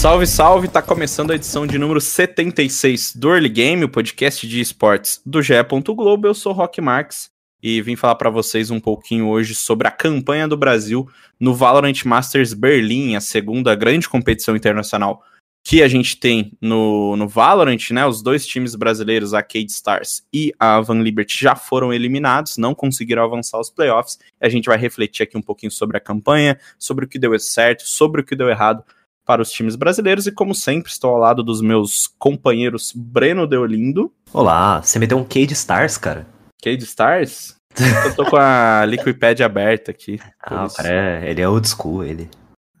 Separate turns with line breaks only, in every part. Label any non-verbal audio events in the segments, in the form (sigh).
Salve, salve! Tá começando a edição de número 76 do Early Game, o podcast de esportes do GE. Globo. Eu sou Rock Marx e vim falar para vocês um pouquinho hoje sobre a campanha do Brasil no Valorant Masters Berlim, a segunda grande competição internacional que a gente tem no, no Valorant, né? Os dois times brasileiros, a Cade Stars e a Van Liberty, já foram eliminados, não conseguiram avançar aos playoffs. A gente vai refletir aqui um pouquinho sobre a campanha, sobre o que deu certo, sobre o que deu errado para os times brasileiros e como sempre estou ao lado dos meus companheiros Breno Deolindo.
Olá, você meteu um Cade Stars, cara?
Cade Stars? Eu tô com a (laughs) Liquipad aberta aqui.
Ah, cara, é, ele é old school, ele.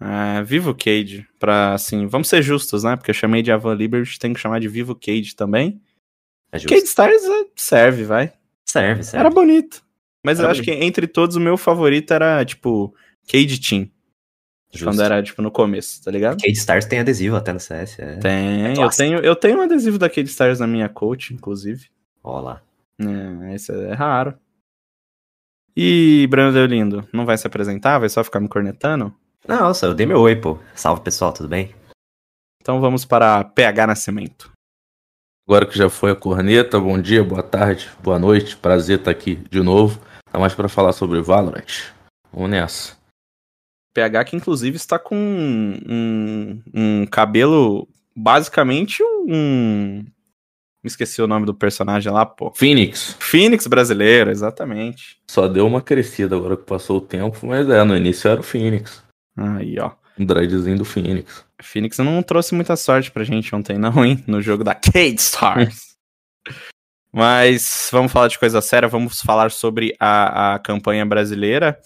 É, Vivo Cade, pra assim, vamos ser justos, né? Porque eu chamei de Avan Liberty, tem que chamar de Vivo Cade também.
É justo.
Cade Stars é, serve, vai.
Serve, serve.
Era bonito. Mas
Era
eu acho que entre todos o meu favorito era, tipo, Cade Team.
Justo.
Quando era, tipo, no começo, tá ligado?
Cade Stars tem adesivo até no CS. É.
Tem, eu
clássico.
tenho, eu tenho um adesivo da Cade Stars na minha coach, inclusive.
Ó lá.
É, esse é raro. E, Breno Deolindo, não vai se apresentar? Vai só ficar me cornetando?
Nossa, eu dei meu oi, pô. Salve, pessoal, tudo bem?
Então vamos para PH Nascimento.
Agora que já foi a corneta, bom dia, boa tarde, boa noite, prazer estar aqui de novo. Tá mais para falar sobre Valorant. Vamos nessa.
PH que inclusive está com um, um cabelo basicamente um. Me esqueci o nome do personagem lá, pô.
Phoenix,
Phoenix brasileiro, exatamente.
só deu uma crescida agora que passou o tempo, mas é, no início era o Phoenix.
Aí, ó.
Um dreadzinho do Phoenix.
Phoenix não trouxe muita sorte pra gente ontem, não, hein? No jogo da Cade Stars. (laughs) Mas vamos falar de coisa séria, vamos falar sobre a, a campanha brasileira.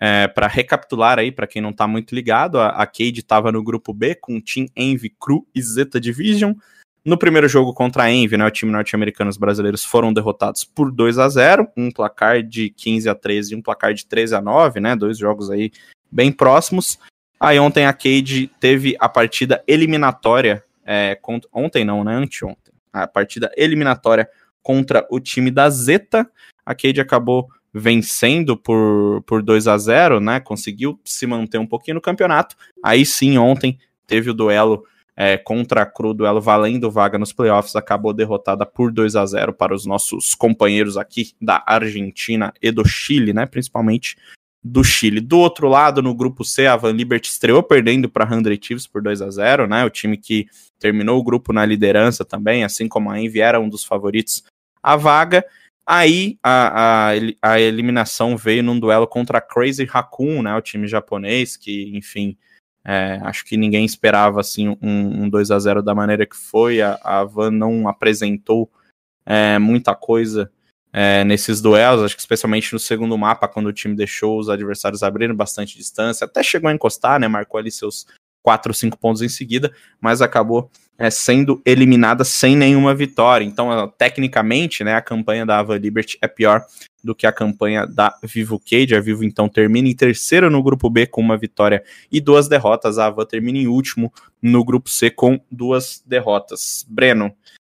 É, para recapitular aí, para quem não tá muito ligado, a, a Cade estava no grupo B com Team Envy, Cru e Zeta Division. No primeiro jogo contra a Envy, né, o time norte-americano os brasileiros foram derrotados por 2 a 0 um placar de 15 a 13 e um placar de 13 a 9 né, dois jogos aí bem próximos. Aí ontem a Cade teve a partida eliminatória, é, contra, ontem não, né, anteontem, a partida eliminatória contra o time da Zeta. A Cade acabou vencendo por, por 2 a 0 né? Conseguiu se manter um pouquinho no campeonato. Aí sim, ontem teve o duelo é, contra a Cru, duelo valendo vaga nos playoffs, acabou derrotada por 2 a 0 para os nossos companheiros aqui da Argentina e do Chile, né? Principalmente do Chile. Do outro lado, no grupo C, a Van Liberty estreou perdendo para a 100 Chiefs por 2 a 0 né? O time que terminou o grupo na liderança também, assim como a Envy era um dos favoritos à vaga. Aí a, a, a eliminação veio num duelo contra a Crazy Raccoon, né? O time japonês, que, enfim, é, acho que ninguém esperava assim um, um 2 a 0 da maneira que foi. A, a Van não apresentou é, muita coisa é, nesses duelos, acho que especialmente no segundo mapa, quando o time deixou os adversários abrirem bastante distância, até chegou a encostar, né? Marcou ali seus 4 ou 5 pontos em seguida, mas acabou é, sendo eliminada sem nenhuma vitória. Então, tecnicamente, né, a campanha da Ava Liberty é pior do que a campanha da Vivo Cage. A Vivo, então, termina em terceiro no grupo B com uma vitória e duas derrotas. A Ava termina em último no grupo C com duas derrotas. Breno,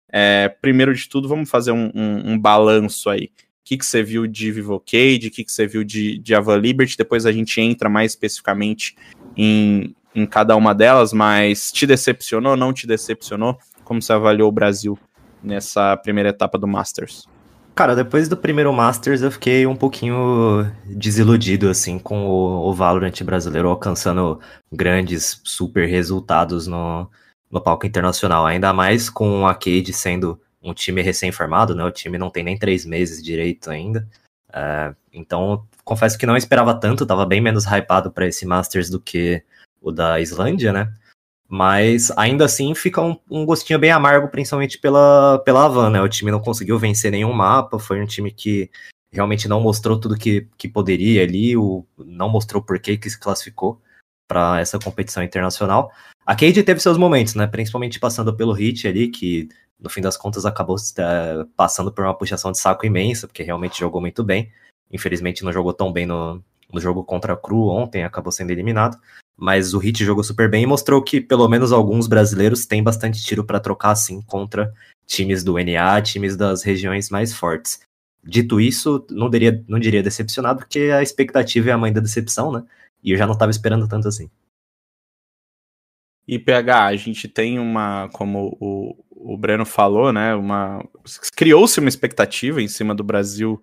é, primeiro de tudo, vamos fazer um, um, um balanço aí. O que, você viu de Vivo Cage, o que, que você viu de, de Ava Liberty, depois a gente entra mais especificamente em, em cada uma delas, mas te decepcionou, não te decepcionou? Como você avaliou o Brasil nessa primeira etapa do Masters?
Cara, depois do primeiro Masters eu fiquei um pouquinho desiludido, assim, com o, o Valorant brasileiro alcançando grandes, super resultados no, no palco internacional. Ainda mais com a Cade sendo um time recém-formado, né? O time não tem nem três meses direito ainda. É, então, confesso que não esperava tanto, tava bem menos hypado para esse Masters do que o da Islândia, né? Mas ainda assim fica um, um, gostinho bem amargo, principalmente pela, pela Havan, né? O time não conseguiu vencer nenhum mapa, foi um time que realmente não mostrou tudo que, que poderia ali, o, não mostrou por que se classificou para essa competição internacional. A Cade teve seus momentos, né? Principalmente passando pelo Hit ali, que no fim das contas acabou uh, passando por uma puxação de saco imensa, porque realmente jogou muito bem. Infelizmente não jogou tão bem no, no jogo contra a Cru ontem, acabou sendo eliminado. Mas o Hit jogou super bem e mostrou que pelo menos alguns brasileiros têm bastante tiro para trocar assim contra times do NA, times das regiões mais fortes. Dito isso, não diria, não diria decepcionado, porque a expectativa é a mãe da decepção, né? E eu já não estava esperando tanto assim.
E PH, a gente tem uma, como o, o Breno falou, né? Uma criou-se uma expectativa em cima do Brasil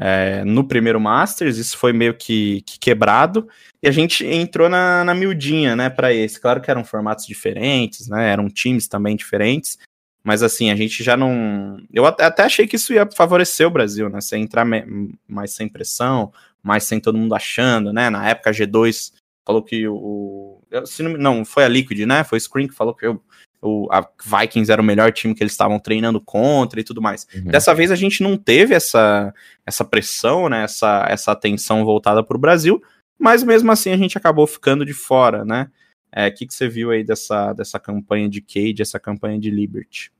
é, no primeiro Masters, isso foi meio que, que, quebrado, e a gente entrou na, na miudinha, né, para esse. Claro que eram formatos diferentes, né, eram times também diferentes, mas assim, a gente já não. Eu até achei que isso ia favorecer o Brasil, né? Você entrar mais sem pressão, mais sem todo mundo achando, né? Na época a G2 falou que o. Não, não, foi a Liquid, né? Foi o Screen que falou que o, o, a Vikings era o melhor time que eles estavam treinando contra e tudo mais. Uhum. Dessa vez a gente não teve essa, essa pressão, né? Essa, essa atenção voltada para o Brasil, mas mesmo assim a gente acabou ficando de fora, né? O é, que, que você viu aí dessa, dessa campanha de Cade, essa campanha de Liberty?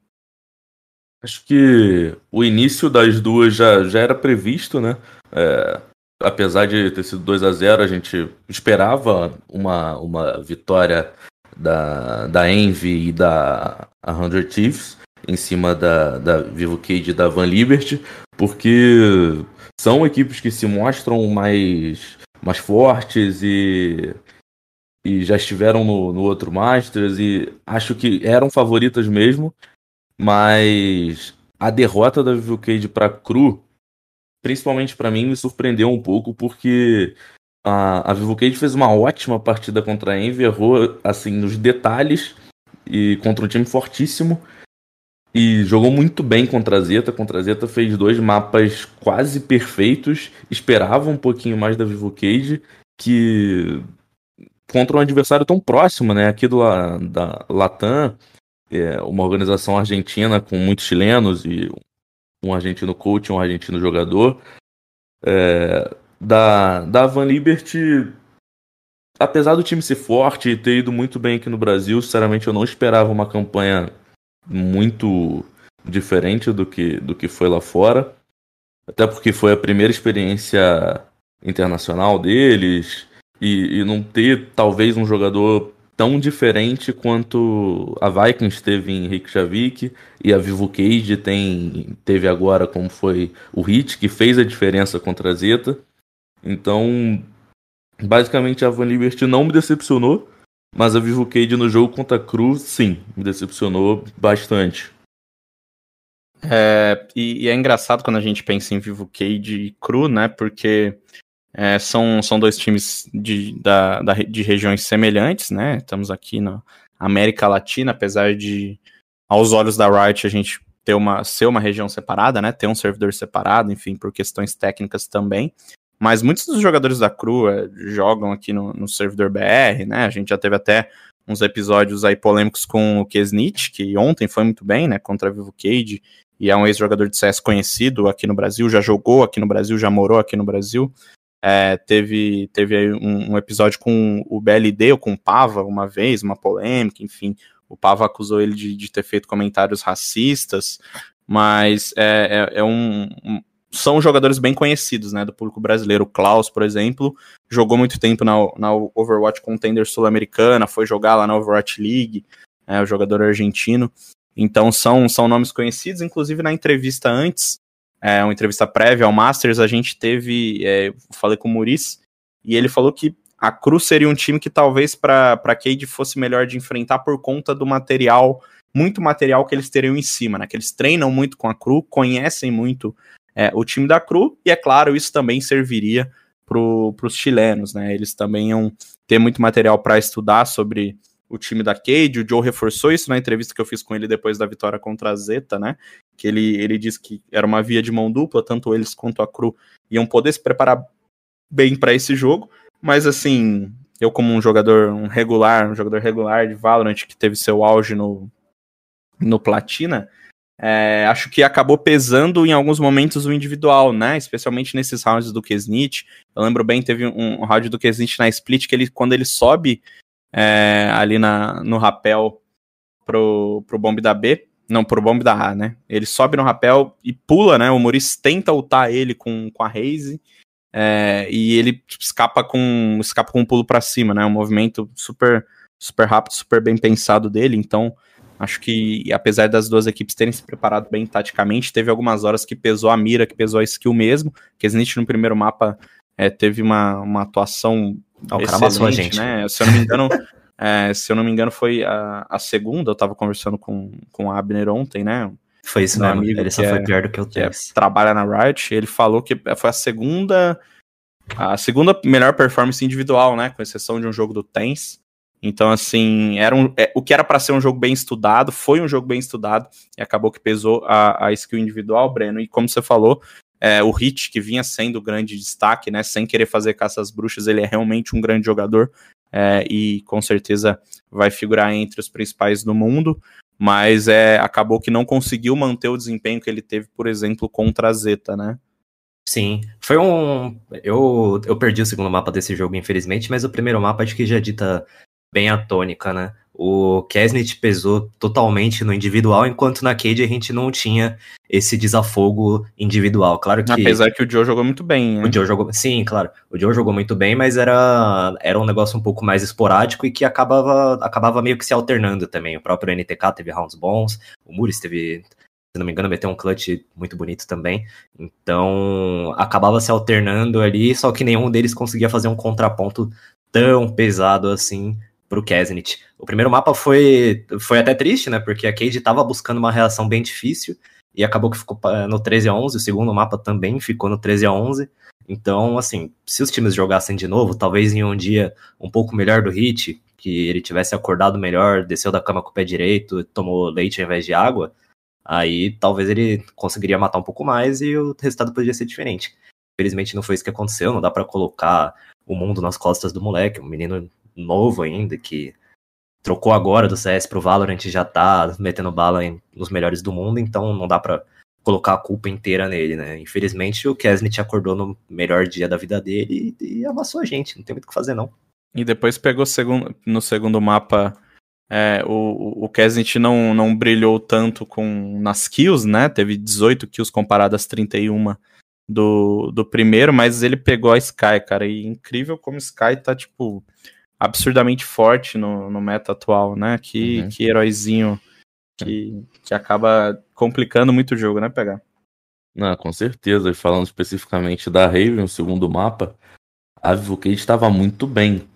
Acho que o início das duas já, já era previsto, né? É, apesar de ter sido 2 a 0 a gente esperava uma, uma vitória da, da Envy e da 100 Thieves em cima da, da Vivo Cage e da Van Liberty, porque são equipes que se mostram mais, mais fortes e, e já estiveram no, no outro Masters e acho que eram favoritas mesmo. Mas a derrota da Vivo Cage para Cru, principalmente para mim, me surpreendeu um pouco porque a, a Vivo Cage fez uma ótima partida contra a Envy, errou assim nos detalhes e contra um time fortíssimo e jogou muito bem contra a Zeta. Contra a Zeta fez dois mapas quase perfeitos. Esperava um pouquinho mais da Vivo Cage, que contra um adversário tão próximo, né? Aqui do da Latam, é uma organização argentina com muitos chilenos e um argentino coach, um argentino jogador. É, da, da Van Liberty, apesar do time ser forte e ter ido muito bem aqui no Brasil, sinceramente eu não esperava uma campanha muito diferente do que, do que foi lá fora. Até porque foi a primeira experiência internacional deles e, e não ter talvez um jogador tão diferente quanto a Vikings teve em Reykjavik e a Vivo Cage tem, teve agora como foi o Hit, que fez a diferença contra a Zeta. Então, basicamente a Van Liberty não me decepcionou, mas a Vivo Cage no jogo contra a Cruz, sim, me decepcionou bastante.
É, e, e, é engraçado quando a gente pensa em Vivo Cage e Cru, né? Porque é, são, são dois times de, da, da, de regiões semelhantes, né? Estamos aqui na América Latina, apesar de, aos olhos da Riot, a gente ter uma, ser uma região separada, né? Ter um servidor separado, enfim, por questões técnicas também. Mas muitos dos jogadores da Cru é, jogam aqui no, no servidor BR, né? A gente já teve até uns episódios aí polêmicos com o Kesnit, que ontem foi muito bem, né? Contra a Vivo Cage, e é um ex-jogador de CS conhecido aqui no Brasil, já jogou aqui no Brasil, já morou aqui no Brasil. É, teve teve um, um, episódio com o BLD ou com o Pava uma vez, uma polêmica, enfim. O Pava acusou ele de, de ter feito comentários racistas, mas é, é, é um, são jogadores bem conhecidos né, do público brasileiro. O Klaus, por exemplo, jogou muito tempo na, na Overwatch Contender Sul-Americana, foi jogar lá na Overwatch League, é o jogador argentino. Então são, são nomes conhecidos, inclusive na entrevista antes, é, uma entrevista prévia ao Masters, a gente teve, é, falei com o Muris, e ele falou que a Cruz seria um time que talvez para Cade fosse melhor de enfrentar por conta do material, muito material que eles teriam em cima, né? Que eles treinam muito com a Cru, conhecem muito é, o time da Cru, e é claro, isso também serviria para os chilenos, né? Eles também iam ter muito material para estudar sobre o time da Cade. O Joe reforçou isso na entrevista que eu fiz com ele depois da vitória contra a Zeta, né? Que ele, ele disse que era uma via de mão dupla, tanto eles quanto a Cru iam poder se preparar bem para esse jogo. Mas assim, eu como um jogador um regular, um jogador regular de Valorant que teve seu auge no, no Platina, é, acho que acabou pesando em alguns momentos o individual, né? Especialmente nesses rounds do Kesnit. Eu lembro bem, teve um, round do Kesnit na split que ele, quando ele sobe é, ali na, no rapel pro, pro bombe da B. Não, pro bomb da A, né? Ele sobe no rapel e pula, né? O Maurice tenta ultar ele com, com a Raze. É, e ele escapa com escapa com um pulo para cima, né? Um movimento super super rápido, super bem pensado dele. Então, acho que apesar das duas equipes terem se preparado bem taticamente, teve algumas horas que pesou a mira, que pesou a skill mesmo. Que Snitch no primeiro mapa é, teve uma, uma atuação
o cara amassou a gente.
né? Se eu não me engano, (laughs) é, se eu não me engano foi a, a segunda. Eu tava conversando com, com o Abner ontem, né?
Foi isso
Meu
mesmo.
amigo
Ele só foi
é-
pior do que o
é,
Tess.
trabalha na Riot, ele falou que foi a segunda a segunda melhor performance individual, né, com exceção de um jogo do Tens. Então, assim, era um, é, o que era para ser um jogo bem estudado, foi um jogo bem estudado, e acabou que pesou a, a skill individual, Breno. E como você falou, é, o Hit, que vinha sendo o grande destaque, né, sem querer fazer caça às bruxas, ele é realmente um grande jogador, é, e com certeza vai figurar entre os principais do mundo mas é, acabou que não conseguiu manter o desempenho que ele teve, por exemplo, contra a Zeta, né?
Sim, foi um. Eu, eu perdi o segundo mapa desse jogo, infelizmente, mas o primeiro mapa acho que já dita bem a tônica, né? O Kesnit pesou totalmente no individual, enquanto na Cade a gente não tinha esse desafogo individual. Claro que.
Apesar que o Joe jogou muito bem, né?
O Joe jogou. Sim, claro. O Joe jogou muito bem, mas era, era um negócio um pouco mais esporádico e que acabava, acabava meio que se alternando também. O próprio NTK teve rounds bons, o Muris teve, se não me engano, meteu um clutch muito bonito também. Então acabava se alternando ali, só que nenhum deles conseguia fazer um contraponto tão pesado assim pro Kesnit. O primeiro mapa foi, foi até triste, né? Porque a Cade tava buscando uma reação bem difícil e acabou que ficou eh, no 13 a 11, o segundo mapa também ficou no 13 a 11. Então, assim, se os times jogassem de novo, talvez em um dia um pouco melhor do Hit, que ele tivesse acordado melhor, desceu da cama com o pé direito, tomou leite ao invés de água, aí talvez ele conseguiria matar um pouco mais e o resultado poderia ser diferente. Infelizmente não foi isso que aconteceu, não dá pra colocar o mundo nas costas do moleque, um menino novo ainda que trocou agora do CS pro Valorant e já tá metendo bala em- nos melhores do mundo, então não dá pra colocar a culpa inteira nele, né? Infelizmente o Kesnit acordou no melhor dia da vida dele e, e amassou a gente, não tem muito o que fazer não.
E depois pegou segundo, no segundo mapa. É, o, o Kesnit não, não brilhou tanto com nas kills, né? Teve 18 kills comparadas às 31 do, do primeiro, mas ele pegou a Sky, cara. E incrível como Sky tá, tipo, absurdamente forte no, no meta atual, né? Que,
Uhum.
que heróizinho que, que acaba complicando muito o jogo, né, pegar?
Não, com certeza. E falando especificamente da Raven, o segundo mapa, a Advocate estava muito bem.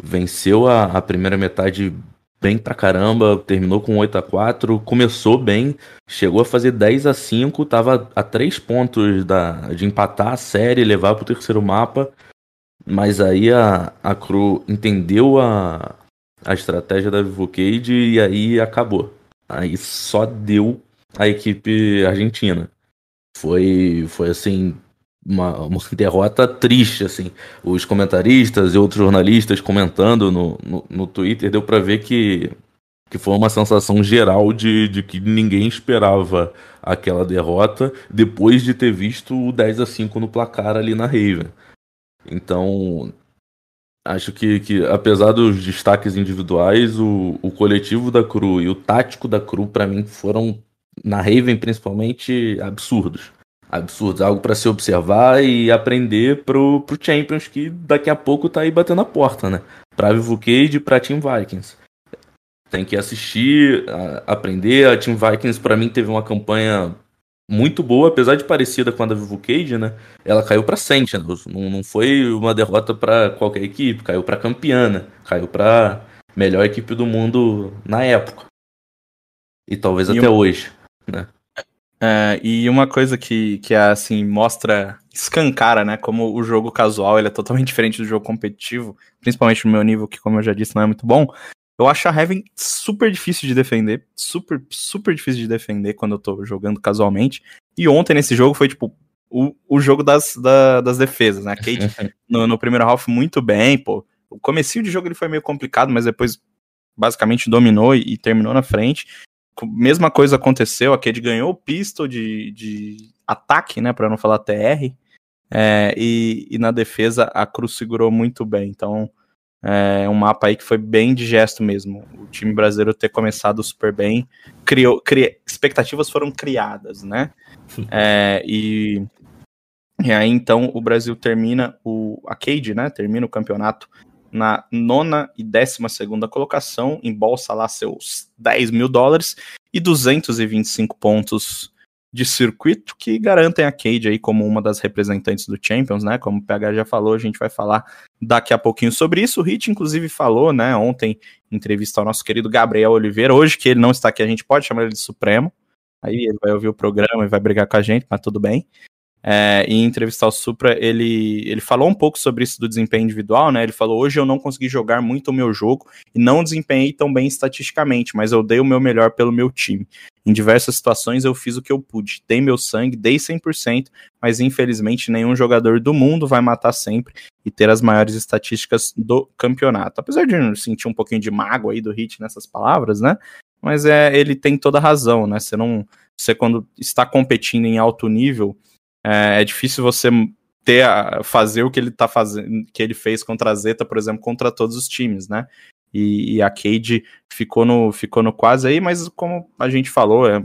Venceu a, a primeira metade bem pra caramba, terminou com 8 a 4 começou bem, chegou a fazer 10 a 5 tava a 3 pontos da, de empatar a série, levar pro terceiro mapa. Mas aí a, a Cru entendeu a, a estratégia da Vivocade e aí acabou. Aí só deu a equipe argentina. Foi, foi assim, uma, uma (laughs) derrota triste, assim. Os comentaristas e outros jornalistas comentando no, no, no Twitter, deu pra ver que, que foi uma sensação geral de, de que ninguém esperava aquela derrota depois de ter visto o 10 a 5 no placar ali na Raven. Então, acho que, que apesar dos destaques individuais, o, o coletivo da Cru e o tático da Cru, pra mim, foram, na Raven principalmente, absurdos. Absurdos, algo pra se observar e aprender pro, pro Champions, que daqui a pouco tá aí batendo a porta, né? Pra Vivocade e pra Team Vikings. Tem que assistir, a- aprender. A Team Vikings, pra mim, teve uma campanha muito boa, apesar de parecida com a da Vivocade, né? Ela caiu pra Sentinels. Não, não foi uma derrota pra qualquer equipe, caiu pra campeã, né? Caiu pra melhor equipe do mundo na época. E talvez
E
até
um-
hoje.
É, e uma coisa que, que assim, mostra, escancara, né, como o jogo casual ele é totalmente (laughs) diferente do jogo competitivo, principalmente no meu nível, que como eu já disse, não é muito bom. Eu acho a Heaven super difícil de defender, super, super difícil de defender quando eu tô jogando casualmente. E ontem nesse jogo foi, tipo, o, o jogo das, da- das defesas, né? A Kate (laughs) no, no primeiro half muito bem, pô. O comecinho de jogo ele foi meio complicado, mas depois basicamente dominou e, e terminou na frente. Mesma coisa aconteceu, a Cade ganhou o pistol de, de ataque, né, para não falar TR, é, e, e na defesa a Cruz segurou muito bem. Então, É um mapa aí que foi bem de gesto mesmo. O time brasileiro ter começado super bem, criou, cri, expectativas foram criadas, né? É, e, e aí então o Brasil termina o a Cade, né? Termina o campeonato na nona e décima segunda colocação, embolsa lá seus 10 mil dólares e 225 pontos de circuito que garantem a Cade aí como uma das representantes do Champions, né? Como o PH já falou, a gente vai falar daqui a pouquinho sobre isso. O Hit, inclusive, falou, né, ontem, em entrevista ao nosso querido Gabriel Oliveira, hoje que ele não está aqui, a gente pode chamar ele de Supremo. Aí ele vai ouvir o programa e vai brigar com a gente, mas tudo bem. É, em entrevistar o Supra, ele, ele falou um pouco sobre isso do desempenho individual, né? Ele falou: hoje eu não consegui jogar muito o meu jogo e não desempenhei tão bem estatisticamente, mas eu dei o meu melhor pelo meu time. Em diversas situações eu fiz o que eu pude, dei meu sangue, dei 100%, mas infelizmente nenhum jogador do mundo vai matar sempre e ter as maiores estatísticas do campeonato. Apesar de sentir um pouquinho de mágoa aí do Hit nessas palavras, né? Mas é, ele tem toda a razão, né? Você não. Você, quando está competindo em alto nível, é, é difícil você ter a, fazer o que ele tá fazendo, que ele fez contra a Zeta, por exemplo, contra todos os times, né? E, e, a Cade ficou no, ficou no quase aí, mas como a gente falou, é,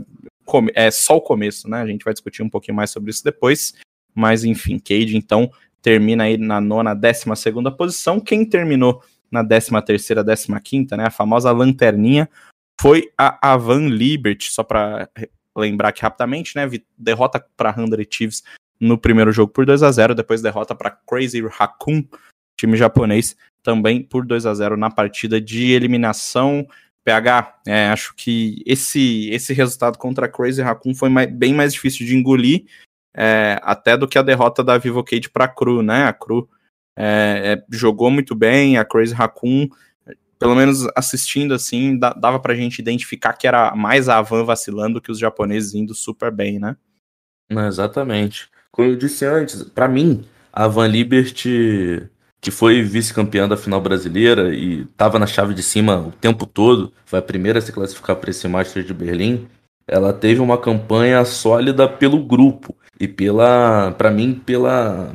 é só o começo, né? A gente vai discutir um pouquinho mais sobre isso depois. Mas enfim, Cade então termina aí na nona, décima segunda posição. Quem terminou na décima terceira, décima quinta, né? A famosa lanterninha foi a Avan Liberty, só para lembrar aqui rapidamente, né? Derrota para Hundred Chiefs no primeiro jogo por 2 a 0 depois derrota para Crazy Raccoon, time japonês, também por 2 a 0 na partida de eliminação. PH, é, acho que esse, esse resultado contra Crazy Raccoon foi mais, bem mais difícil de engolir, é, até do que a derrota da Vivo Cage para a Cru, né? A Cru é, é, jogou muito bem, a Crazy Raccoon pelo menos assistindo assim, dava pra gente identificar que era mais a Van vacilando que os japoneses indo super bem, né?
exatamente. Como eu disse antes, para mim, a Van Liberty, que foi vice-campeã da final brasileira e tava na chave de cima o tempo todo, foi a primeira a se classificar para esse Master de Berlim, ela teve uma campanha sólida pelo grupo e pela, para mim, pela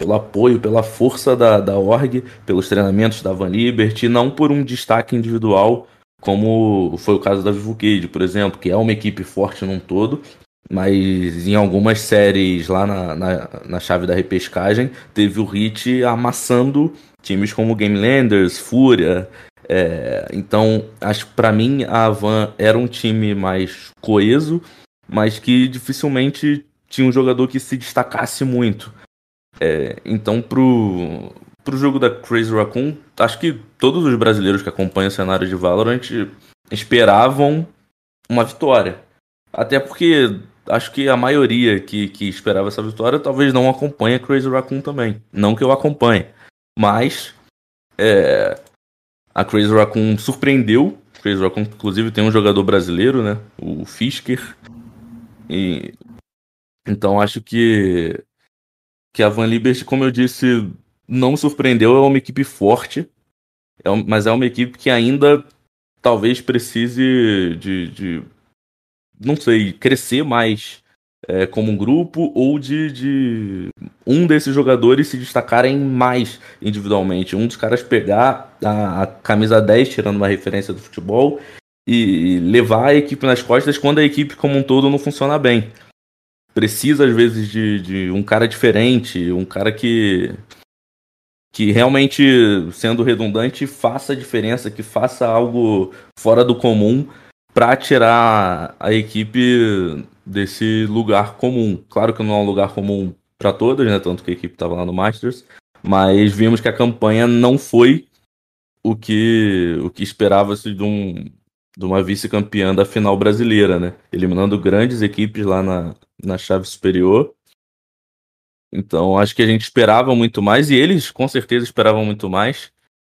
pelo apoio, pela força da, da org, pelos treinamentos da Van Liberty, não por um destaque individual, como foi o caso da Vivo por exemplo, que é uma equipe forte num todo, mas em algumas séries lá na, na, na chave da repescagem, teve o Hit amassando times como Gamelanders, Fúria. É, então, acho para mim a Van era um time mais coeso, mas que dificilmente tinha um jogador que se destacasse muito. É, então, pro, pro jogo da Crazy Raccoon, acho que todos os brasileiros que acompanham o cenário de Valorant esperavam uma vitória. Até porque acho que a maioria que, que esperava essa vitória talvez não acompanhe a Crazy Raccoon também. Não que eu acompanhe. Mas é, a Crazy Raccoon surpreendeu. Crazy Raccoon, inclusive, tem um jogador brasileiro, né? O Fisker. E, então acho que que a Van Liberty, como eu disse, não surpreendeu, é uma equipe forte, é um, mas é uma equipe que ainda talvez precise de, de não sei, crescer mais é, como um grupo ou de, de um desses jogadores se destacarem mais individualmente. Um dos caras pegar a, a camisa 10, tirando uma referência do futebol, e levar a equipe nas costas quando a equipe como um todo não funciona bem precisa às vezes de, de um cara diferente, um cara que que realmente, sendo redundante, faça a diferença, que faça algo fora do comum para tirar a equipe desse lugar comum. Claro que não é um lugar comum para todas, né? Tanto que a equipe estava lá no Masters, mas vimos que a campanha não foi o que o que esperava-se de um de uma vice-campeã da final brasileira, né? Eliminando grandes equipes lá na, na chave superior. Então, acho que a gente esperava muito mais, e eles com certeza esperavam muito mais.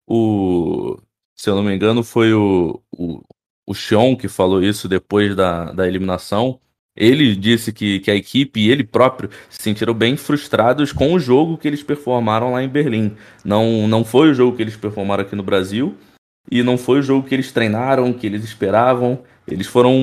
O, se eu não me engano, foi o, o, o Sean que falou isso depois da, da eliminação. Ele disse que, que a equipe e ele próprio se sentiram bem frustrados com o jogo que eles performaram lá em Berlim. Não, não foi o jogo que eles performaram aqui no Brasil e não foi o jogo que eles treinaram, que eles esperavam. Eles foram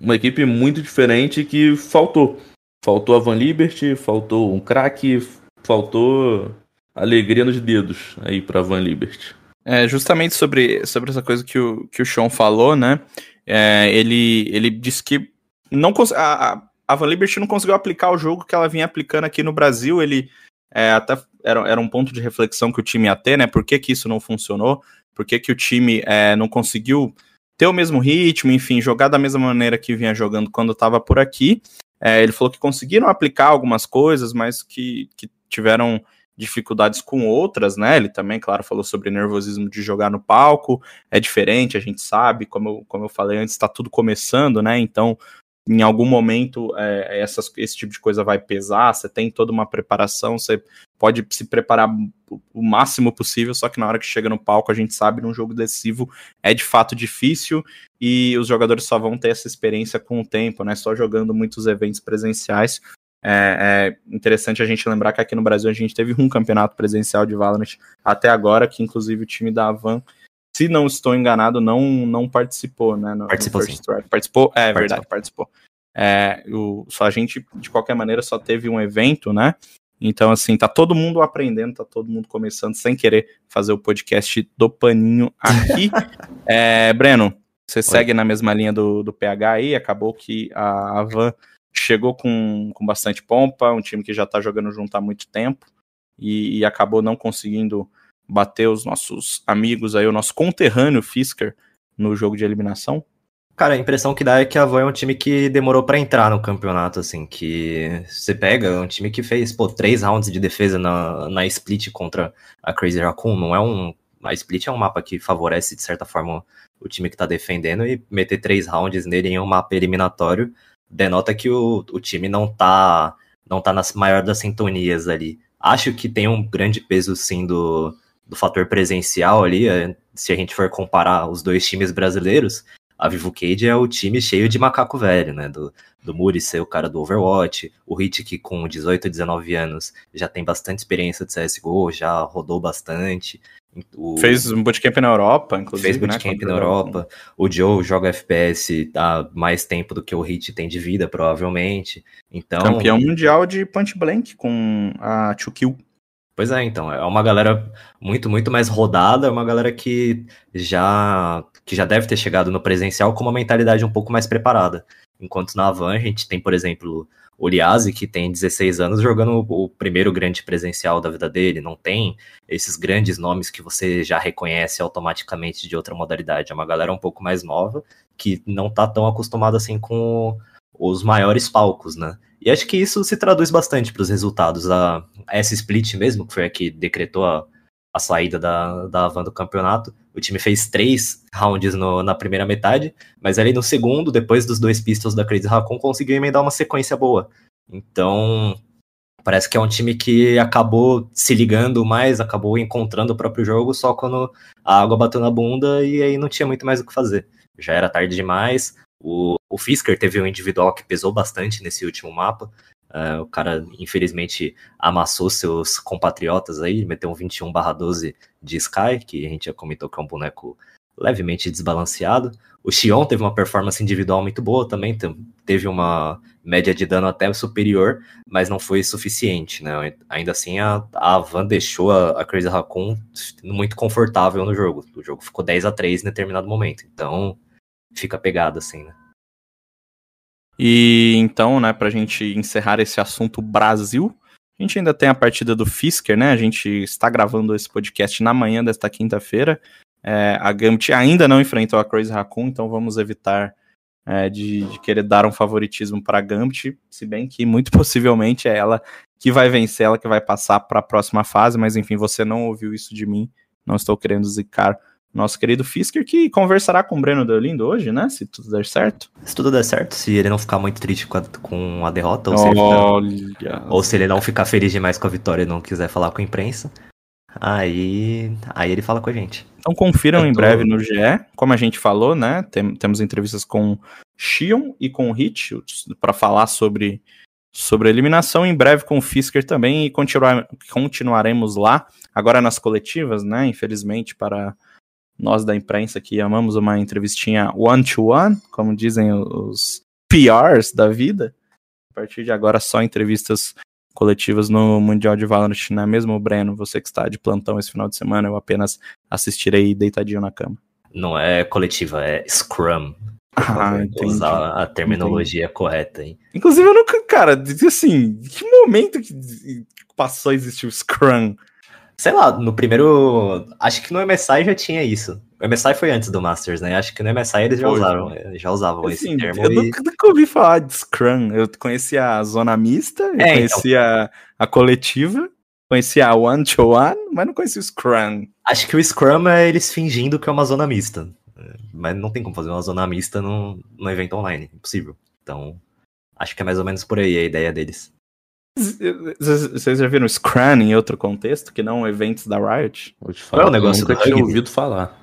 uma equipe muito diferente que faltou. Faltou a Van Liberty, faltou um craque, faltou alegria nos dedos aí para Van Liberty.
É, justamente sobre, sobre essa coisa que o, que o Sean falou, né? É, ele, ele disse que não a, a Van Liberty não conseguiu aplicar o jogo que ela vinha aplicando aqui no Brasil. Ele é, até era, era um ponto de reflexão que o time ia ter, né? Por que, que isso não funcionou? Por que, que o time é, não conseguiu ter o mesmo ritmo, enfim, jogar da mesma maneira que vinha jogando quando estava por aqui. É, ele falou que conseguiram aplicar algumas coisas, mas que, que tiveram dificuldades com outras, né? Ele também, claro, falou sobre nervosismo de jogar no palco, é diferente, a gente sabe, como eu, como eu falei antes, está tudo começando, né? Então, em algum momento, é, essas, esse tipo de coisa vai pesar, você tem toda uma preparação, você pode se preparar o máximo possível, só que na hora que chega no palco, a gente sabe, num jogo decisivo é de fato difícil e os jogadores só vão ter essa experiência com o tempo, né? Só jogando muitos eventos presenciais. É, é, interessante a gente lembrar que aqui no Brasil a gente teve um campeonato presencial de Valorant até agora, que inclusive o time da Avan, se não estou enganado, não, não participou, né? No,
participou,
no Participou? É, é participou. verdade, participou. É, o, só a gente, de qualquer maneira, só teve um evento, né? Então, assim, tá todo mundo aprendendo, tá todo mundo começando sem querer fazer o podcast do paninho aqui. (laughs) é, Breno, você Oi. segue na mesma linha do, do PH aí, acabou que a Avan chegou com, com bastante pompa, um time que já está jogando junto há muito tempo e, e, acabou não conseguindo bater os nossos amigos aí, o nosso conterrâneo Fisker no jogo de eliminação.
Cara, a impressão que dá é que a Van é um time que demorou para entrar no campeonato, assim, que você pega, é um time que fez, pô, três rounds de defesa na, na split contra a Crazy Raccoon, não é um... A split é um mapa que favorece, de certa forma, o time que tá defendendo e meter três rounds nele em um mapa eliminatório denota que o, o time não tá não tá nas maior das sintonias ali. Acho que tem um grande peso sim do, do fator presencial ali, é, se a gente for comparar os dois times brasileiros, a Vivo Cage é o time cheio de macaco velho, né? Do, do Muri ser o cara do Overwatch, o Hit que com 18, 19 anos já tem bastante experiência de CSGO, já rodou bastante.
O... Fez um bootcamp na Europa, inclusive.
Fez né, bootcamp né, na Europa. O Joe joga FPS há mais tempo do que o Hit tem de vida, provavelmente. Então...
Campeão mundial de Punch Blank com a 2Kill.
Pois é, então, é uma galera muito, muito mais rodada, é uma galera que já, que já deve ter chegado no presencial com uma mentalidade um pouco mais preparada. Enquanto na Avan a gente tem, por exemplo, o Liazzi, que tem 16 anos, jogando o primeiro grande presencial da vida dele, não tem esses grandes nomes que você já reconhece automaticamente de outra modalidade. É uma galera um pouco mais nova, que não tá tão acostumada assim com os maiores palcos, né? E acho que isso se traduz bastante para os resultados. A, essa split mesmo, que foi a que decretou a, a saída da, da Van do campeonato. O time fez três rounds no, na primeira metade, mas ali no segundo, depois dos dois pistols da Crazy Raccoon, conseguiu emendar uma sequência boa. Então, parece que é um time que acabou se ligando mais, acabou encontrando o próprio jogo só quando a água bateu na bunda e aí não tinha muito mais o que fazer. Já era tarde demais. O, o Fisker teve um individual que pesou bastante nesse último mapa. Uh, o cara, infelizmente, amassou seus compatriotas aí, meteu um 21 12 de Sky, que a gente já comentou que é um boneco levemente desbalanceado. O Xion teve uma performance individual muito boa também, teve uma média de dano até superior, mas não foi suficiente, né? Ainda assim, a, a Van deixou a, a Crazy Raccoon muito confortável no jogo. O jogo ficou 10 a 3 em determinado momento, então fica pegado assim, né?
E então, né, para a gente encerrar esse assunto Brasil, a gente ainda tem a partida do Fisker, né? A gente está gravando esse podcast na manhã desta quinta-feira. É, a Gambit ainda não enfrentou a Crazy Raccoon, então vamos evitar é, de, de, querer dar um favoritismo para a Gambit, se bem que muito (laughs) possivelmente é ela que vai vencer, ela que vai passar para a próxima fase, mas enfim, você não ouviu isso de mim, não estou querendo zicar nosso querido Fisker, que conversará com o Breno Deolindo hoje, né? Se tudo der certo.
Se tudo der certo, se ele não ficar muito triste com a, com a derrota, ou se, não, ou se, ele não ficar feliz demais com a vitória e não quiser falar com a imprensa, aí, aí ele fala com a gente.
Então confiram tô... em breve no GE, como a gente falou, né? Tem, temos entrevistas com Shion e com Hit para falar sobre, sobre a eliminação, em breve com o Fisker também, e continuar, continuaremos lá, agora nas coletivas, né? Infelizmente, para nós da imprensa que amamos uma entrevistinha one-to-one, -one, como dizem os PRs da vida. A partir de agora, só entrevistas coletivas no Mundial de Valorant, não é mesmo, Breno? Você que está de plantão esse final de semana, eu apenas assistirei deitadinho na cama.
Não é coletiva, é Scrum.
Ah,
entendi. Usar a terminologia entendi. correta, hein?
Inclusive, eu nunca, cara, assim, que momento que passou a existir o Scrum?
Sei lá, no primeiro. Acho que no MSI já tinha isso. O MSI foi antes do Masters, né? Acho que no MSI eles já foi. usaram, já usavam assim, esse termo.
Eu e... nunca, nunca, ouvi falar de Scrum. Eu conhecia a zona mista, eu é, conhecia então. a coletiva, conhecia a one to one, mas não conhecia o Scrum.
Acho que o Scrum é eles fingindo que é uma zona mista. Mas não tem como fazer uma zona mista no, no evento online. Impossível. Então, acho que é mais ou menos por aí a ideia deles.
Vocês já viram Scrum em outro contexto, que não eventos da Riot?
Vou te falar, Qual é o negócio eu nunca tinha ouvido falar.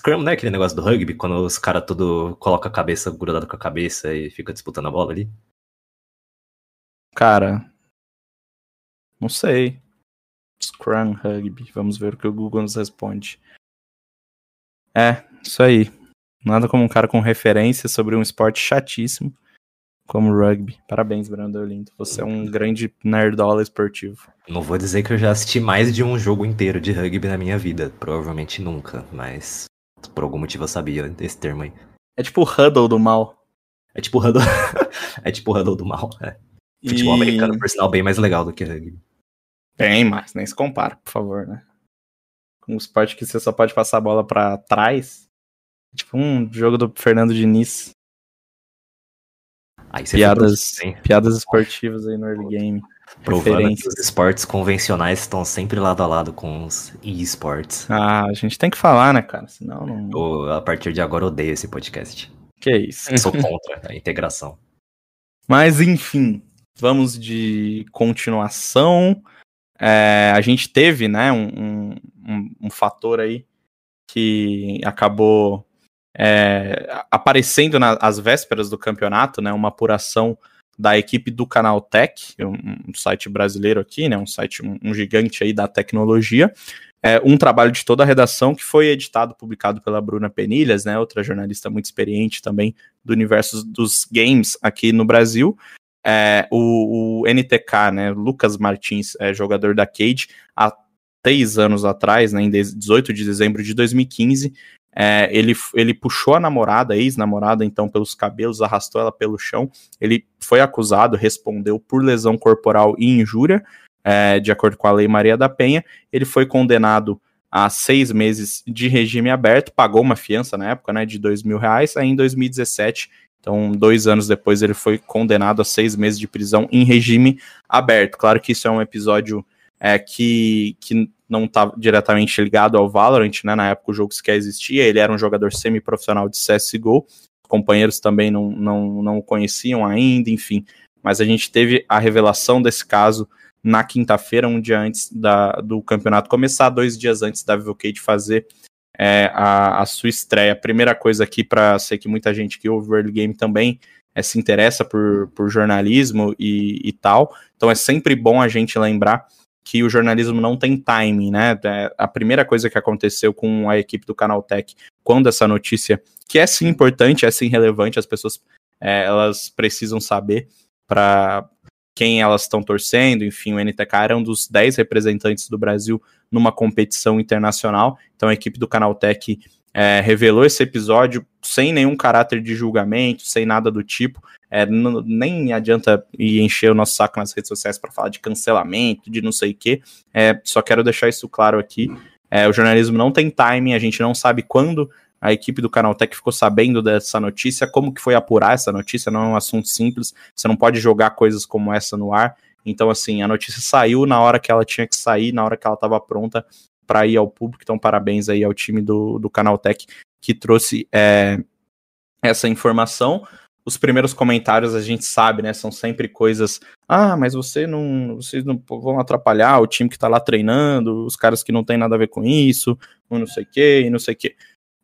Scrum não é aquele negócio do rugby, quando os caras tudo coloca a cabeça grudado com a cabeça e fica disputando a bola ali?
Cara, não sei. Scrum Rugby. Vamos ver o que o Google nos responde. É, isso aí. Nada como um cara com referência sobre um esporte chatíssimo como rugby. Parabéns, Brandon Lindo. Você é um grande nerdola esportivo.
Não vou dizer que eu já assisti mais de um jogo inteiro de rugby na minha vida. Provavelmente nunca, mas por algum motivo eu sabia desse termo aí.
É tipo o huddle do mal.
É tipo o huddle. (laughs) é tipo o huddle do mal, é. Futebol e... americano, por sinal, bem mais legal do que rugby.
Bem mais, nem se compara, por favor, né? Com um esporte que você só pode passar a bola para trás. Tipo um jogo do Fernando Diniz. Aí piadas, piadas esportivas aí no early game.
Provando que os esportes convencionais estão sempre lado a lado com os e-sports.
Ah, a gente tem que falar, né, cara? Senão não.
Eu, a partir de agora, odeio esse podcast.
Que isso.
Sou (laughs) contra a integração.
Mas, enfim, vamos de continuação. É, a gente teve, né, um, um, um fator aí que acabou é, aparecendo nas vésperas do campeonato, né, uma apuração da equipe do Canal Tech, um, um site brasileiro aqui, né, um site, um, um gigante aí da tecnologia, é, um trabalho de toda a redação que foi editado, publicado pela Bruna Penilhas, né, outra jornalista muito experiente também do universo dos games aqui no Brasil, é, o, o, NTK, né, Lucas Martins, é, jogador da Cade, há três anos atrás, né, em 18 de dezembro de 2015, é, ele, ele puxou a namorada, a ex-namorada, então, pelos cabelos, arrastou ela pelo chão. Ele foi acusado, respondeu por lesão corporal e injúria, é, de acordo com a Lei Maria da Penha. Ele foi condenado a seis meses de regime aberto, pagou uma fiança na época, né, de dois mil reais. Aí em 2017, então dois anos depois, ele foi condenado a seis meses de prisão em regime aberto. Claro que isso é um episódio é, que, que não está diretamente ligado ao Valorant, né? Na época o jogo sequer existia, ele era um jogador semi-profissional de CSGO, companheiros também não, não, não o conheciam ainda, enfim. Mas a gente teve a revelação desse caso na quinta-feira, um dia antes da, do campeonato começar, dois dias antes da Vivocade fazer é, a, a, sua estreia. Primeira coisa aqui, para sei que muita gente que ouve o early game também é, se interessa por, por jornalismo e, e tal, então é sempre bom a gente lembrar que o jornalismo não tem timing, né? É, a primeira coisa que aconteceu com a equipe do Canal Tech, quando essa notícia, que é sim importante, é sim relevante, as pessoas é, elas precisam saber para quem elas estão torcendo, enfim, o NTK era um dos 10 representantes do Brasil numa competição internacional, então a equipe do Canal Tech é, revelou esse episódio sem nenhum caráter de julgamento, sem nada do tipo. É, nem adianta ir encher o nosso saco nas redes sociais para falar de cancelamento, de não sei o quê. É, só quero deixar isso claro aqui. É, o jornalismo não tem timing, a gente não sabe quando a equipe do Canaltech ficou sabendo dessa notícia, como que foi apurar essa notícia, não é um assunto simples, você não pode jogar coisas como essa no ar. Então, assim, a notícia saiu na hora que ela tinha que sair, na hora que ela estava pronta para ir ao público. Então, parabéns aí ao time do, do Canaltech que trouxe é, essa informação. Os primeiros comentários a gente sabe, né? São sempre coisas. Ah, mas você não. Vocês não vão atrapalhar o time que tá lá treinando, os caras que não tem nada a ver com isso, ou não sei o que, e não sei o que.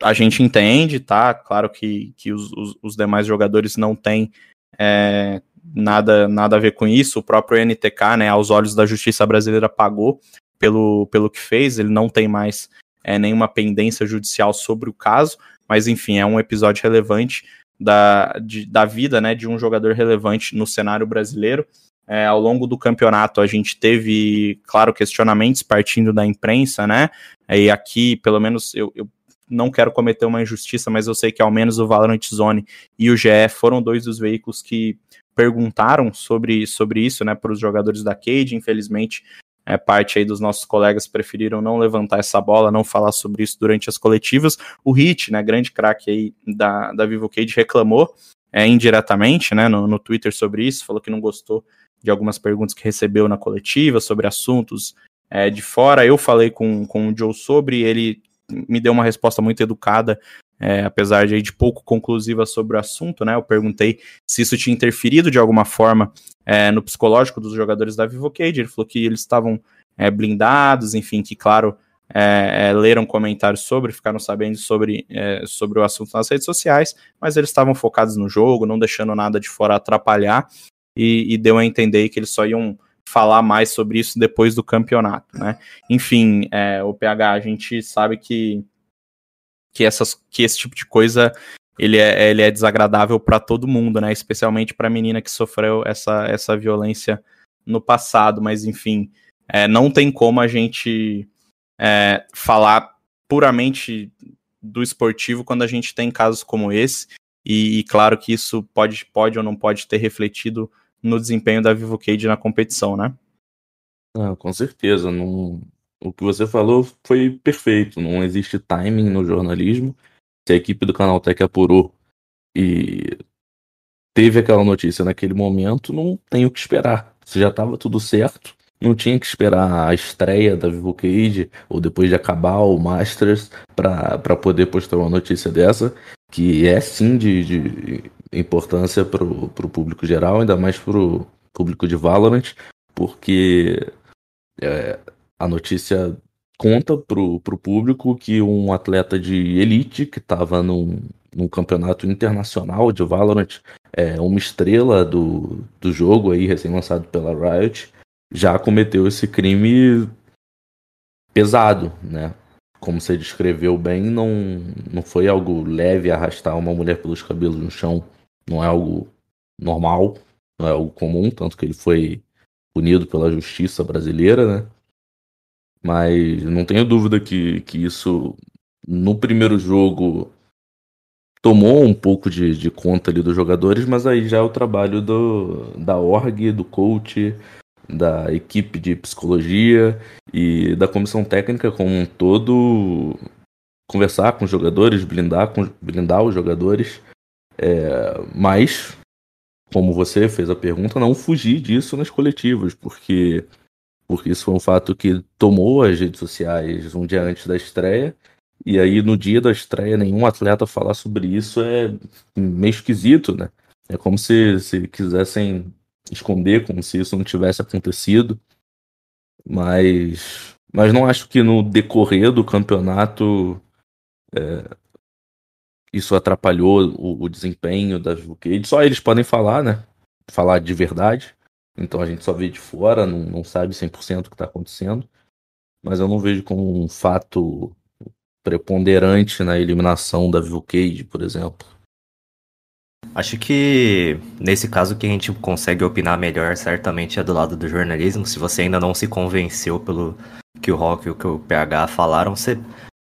A gente entende, tá? Claro que, que os, os, os demais jogadores não têm é, nada, nada a ver com isso. O próprio NTK, né, aos olhos da justiça brasileira, pagou pelo, pelo que fez, ele não tem mais é, nenhuma pendência judicial sobre o caso, mas enfim, é um episódio relevante da, de, da vida né, de um jogador relevante no cenário brasileiro. É, ao longo do campeonato, a gente teve, claro, questionamentos partindo da imprensa, né? E aqui, pelo menos, eu, eu não quero cometer uma injustiça, mas eu sei que ao menos o Valorant Zone e o GE foram dois dos veículos que perguntaram sobre, sobre isso, né, para os jogadores da Cade. Infelizmente, é, parte aí dos nossos colegas preferiram não levantar essa bola, não falar sobre isso durante as coletivas. O Hit, né, grande craque aí da, da Vivo reclamou é, indiretamente, né, no, no Twitter sobre isso, falou que não gostou de algumas perguntas que recebeu na coletiva sobre assuntos é, de fora. Eu falei com, com o Joe sobre, ele me deu uma resposta muito educada, é, apesar de, de pouco conclusiva sobre o assunto, né? Eu perguntei se isso tinha interferido de alguma forma é, no psicológico dos jogadores da Vivocade. Ele falou que eles estavam é, blindados, enfim, que, claro, é, é, leram comentários sobre, ficaram sabendo sobre, é, sobre o assunto nas redes sociais, mas eles estavam focados no jogo, não deixando nada de fora atrapalhar, e, e deu a entender que eles só iam falar mais sobre isso depois do campeonato, né? Enfim, o PH, a gente sabe que, que, essas, que esse tipo de coisa ele é, ele é desagradável para todo mundo, né? Especialmente para a menina que sofreu essa, essa violência no passado, mas enfim, é, não tem como a gente é, falar puramente do esportivo quando a gente tem casos como esse, e, e, claro que isso pode, pode ou não pode ter refletido no desempenho da Vivo Cage na competição, né?
Com certeza. Não... O que você falou foi perfeito. Não existe timing no jornalismo. Se a equipe do Canaltech apurou e teve aquela notícia naquele momento, não tem o que esperar. Se já estava tudo certo, não tinha que esperar a estreia da Vivo Cage ou depois de acabar o Masters para poder postar uma notícia dessa, que é sim de, de importância para o público geral, ainda mais para o público de Valorant, porque é, a notícia conta para o público que um atleta de elite que estava num, num campeonato internacional de Valorant, é, uma estrela do, do jogo aí, recém-lançado pela Riot, já cometeu esse crime pesado, né? Como você descreveu bem, não, não foi algo leve arrastar uma mulher pelos cabelos no chão não é algo normal, não é algo comum, tanto que ele foi punido pela justiça brasileira, né? Mas não tenho dúvida que, que isso no primeiro jogo tomou um pouco de, de conta ali dos jogadores, mas aí já é o trabalho do, da org, do coach, da equipe de psicologia e da comissão técnica como um todo conversar com os jogadores, blindar, com, blindar os jogadores. É, mas, como você fez a pergunta, não fugir disso nas coletivas, porque, porque isso foi um fato que tomou as redes sociais um dia antes da estreia. E aí, no dia da estreia, nenhum atleta falar sobre isso é meio esquisito, né? É como se, se quisessem esconder, como se isso não tivesse acontecido. Mas, mas não acho que no decorrer do campeonato é, isso atrapalhou o, o desempenho da Cage. Só eles podem falar, né? Falar de verdade. Então a gente só vê de fora, não, não sabe 100% o que está acontecendo. Mas eu não vejo como um fato preponderante na eliminação da Cage, por exemplo.
Acho que nesse caso que a gente consegue opinar melhor certamente é do lado do jornalismo. Se você ainda não se convenceu pelo que o Rock e o que o PH falaram, você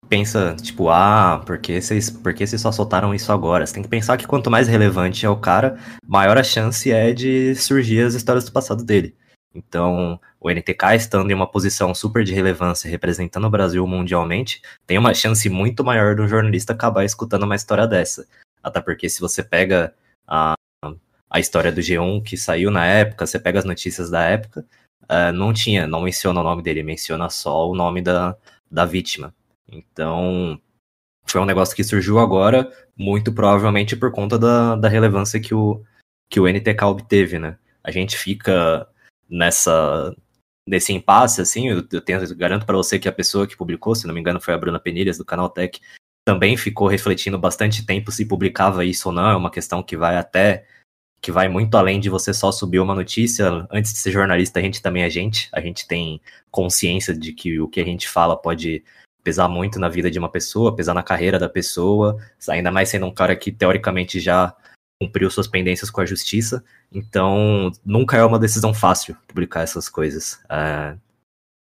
pensa, tipo, ah, por que, vocês, por que vocês só soltaram isso agora? Você tem que pensar que quanto mais relevante é o cara, maior a chance é de surgir as histórias do passado dele. Então, o NTK estando em uma posição super de relevância, representando o Brasil mundialmente, tem uma chance muito maior de um jornalista acabar escutando uma história dessa. Até porque se você pega a, a história do G1 que saiu na época, você pega as notícias da época, uh, não tinha, não menciona o nome dele, menciona só o nome da, da vítima. Então, foi um negócio que surgiu agora, muito provavelmente por conta da, da relevância que o, que o NTK obteve, né? A gente fica nessa nesse impasse, assim, eu, eu, tenho, eu garanto para você que a pessoa que publicou, se não me engano foi a Bruna Penilhas, do canal Tech, também ficou refletindo bastante tempo se publicava isso ou não, é uma questão que vai até, que vai muito além de você só subir uma notícia, antes de ser jornalista a gente também é gente, a gente tem consciência de que o que a gente fala pode pesar muito na vida de uma pessoa, pesar na carreira da pessoa, ainda mais sendo um cara que teoricamente já cumpriu suas pendências com a justiça, então nunca é uma decisão fácil publicar essas coisas. É,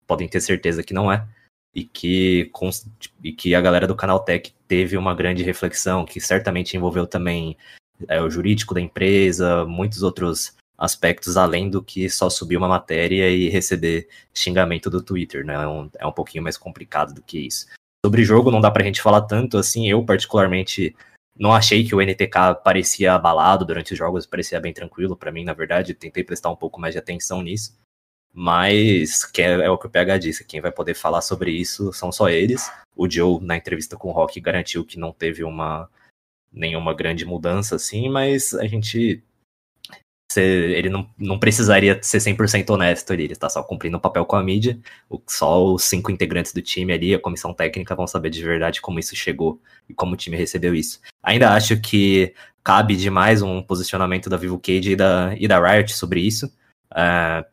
podem ter certeza que não é. E que, e que a galera do Canaltech teve uma grande reflexão, que certamente envolveu também é, o jurídico da empresa, muitos outros aspectos além do que só subir uma matéria e receber xingamento do Twitter, né? É um, é um pouquinho mais complicado do que isso. Sobre jogo não dá pra gente falar tanto, assim, eu particularmente não achei que o NTK parecia abalado durante os jogos, parecia bem tranquilo para mim, na verdade, tentei prestar um pouco mais de atenção nisso. Mas que é, é, o que o PH disse, quem vai poder falar sobre isso são só eles. O Joe, na entrevista com o Rock, garantiu que não teve uma nenhuma grande mudança, assim, mas a gente ele não, não precisaria ser 100% honesto ali, ele está só cumprindo o um papel com a mídia, o, só os cinco integrantes do time ali, a comissão técnica, vão saber de verdade como isso chegou e como o time recebeu isso. Ainda acho que cabe demais um posicionamento da Vivo Cage e da, e da Riot sobre isso. É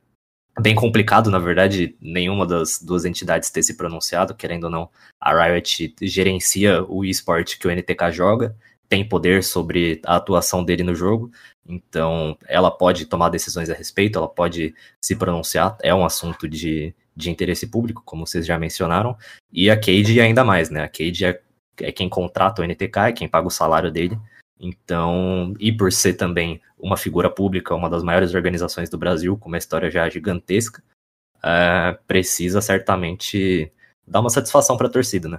bem complicado, na verdade, nenhuma das duas entidades ter se pronunciado, querendo ou não, a Riot gerencia o esporte que o NTK joga, tem poder sobre a atuação dele no jogo, então ela pode tomar decisões a respeito, ela pode se pronunciar, é um assunto de, de interesse público, como vocês já mencionaram, e a Cade ainda mais, né? A Cade é, é quem contrata o NTK, é quem paga o salário dele, então, e por ser também uma figura pública, uma das maiores organizações do Brasil, com uma história já gigantesca, é, precisa certamente dar uma satisfação para a torcida, né?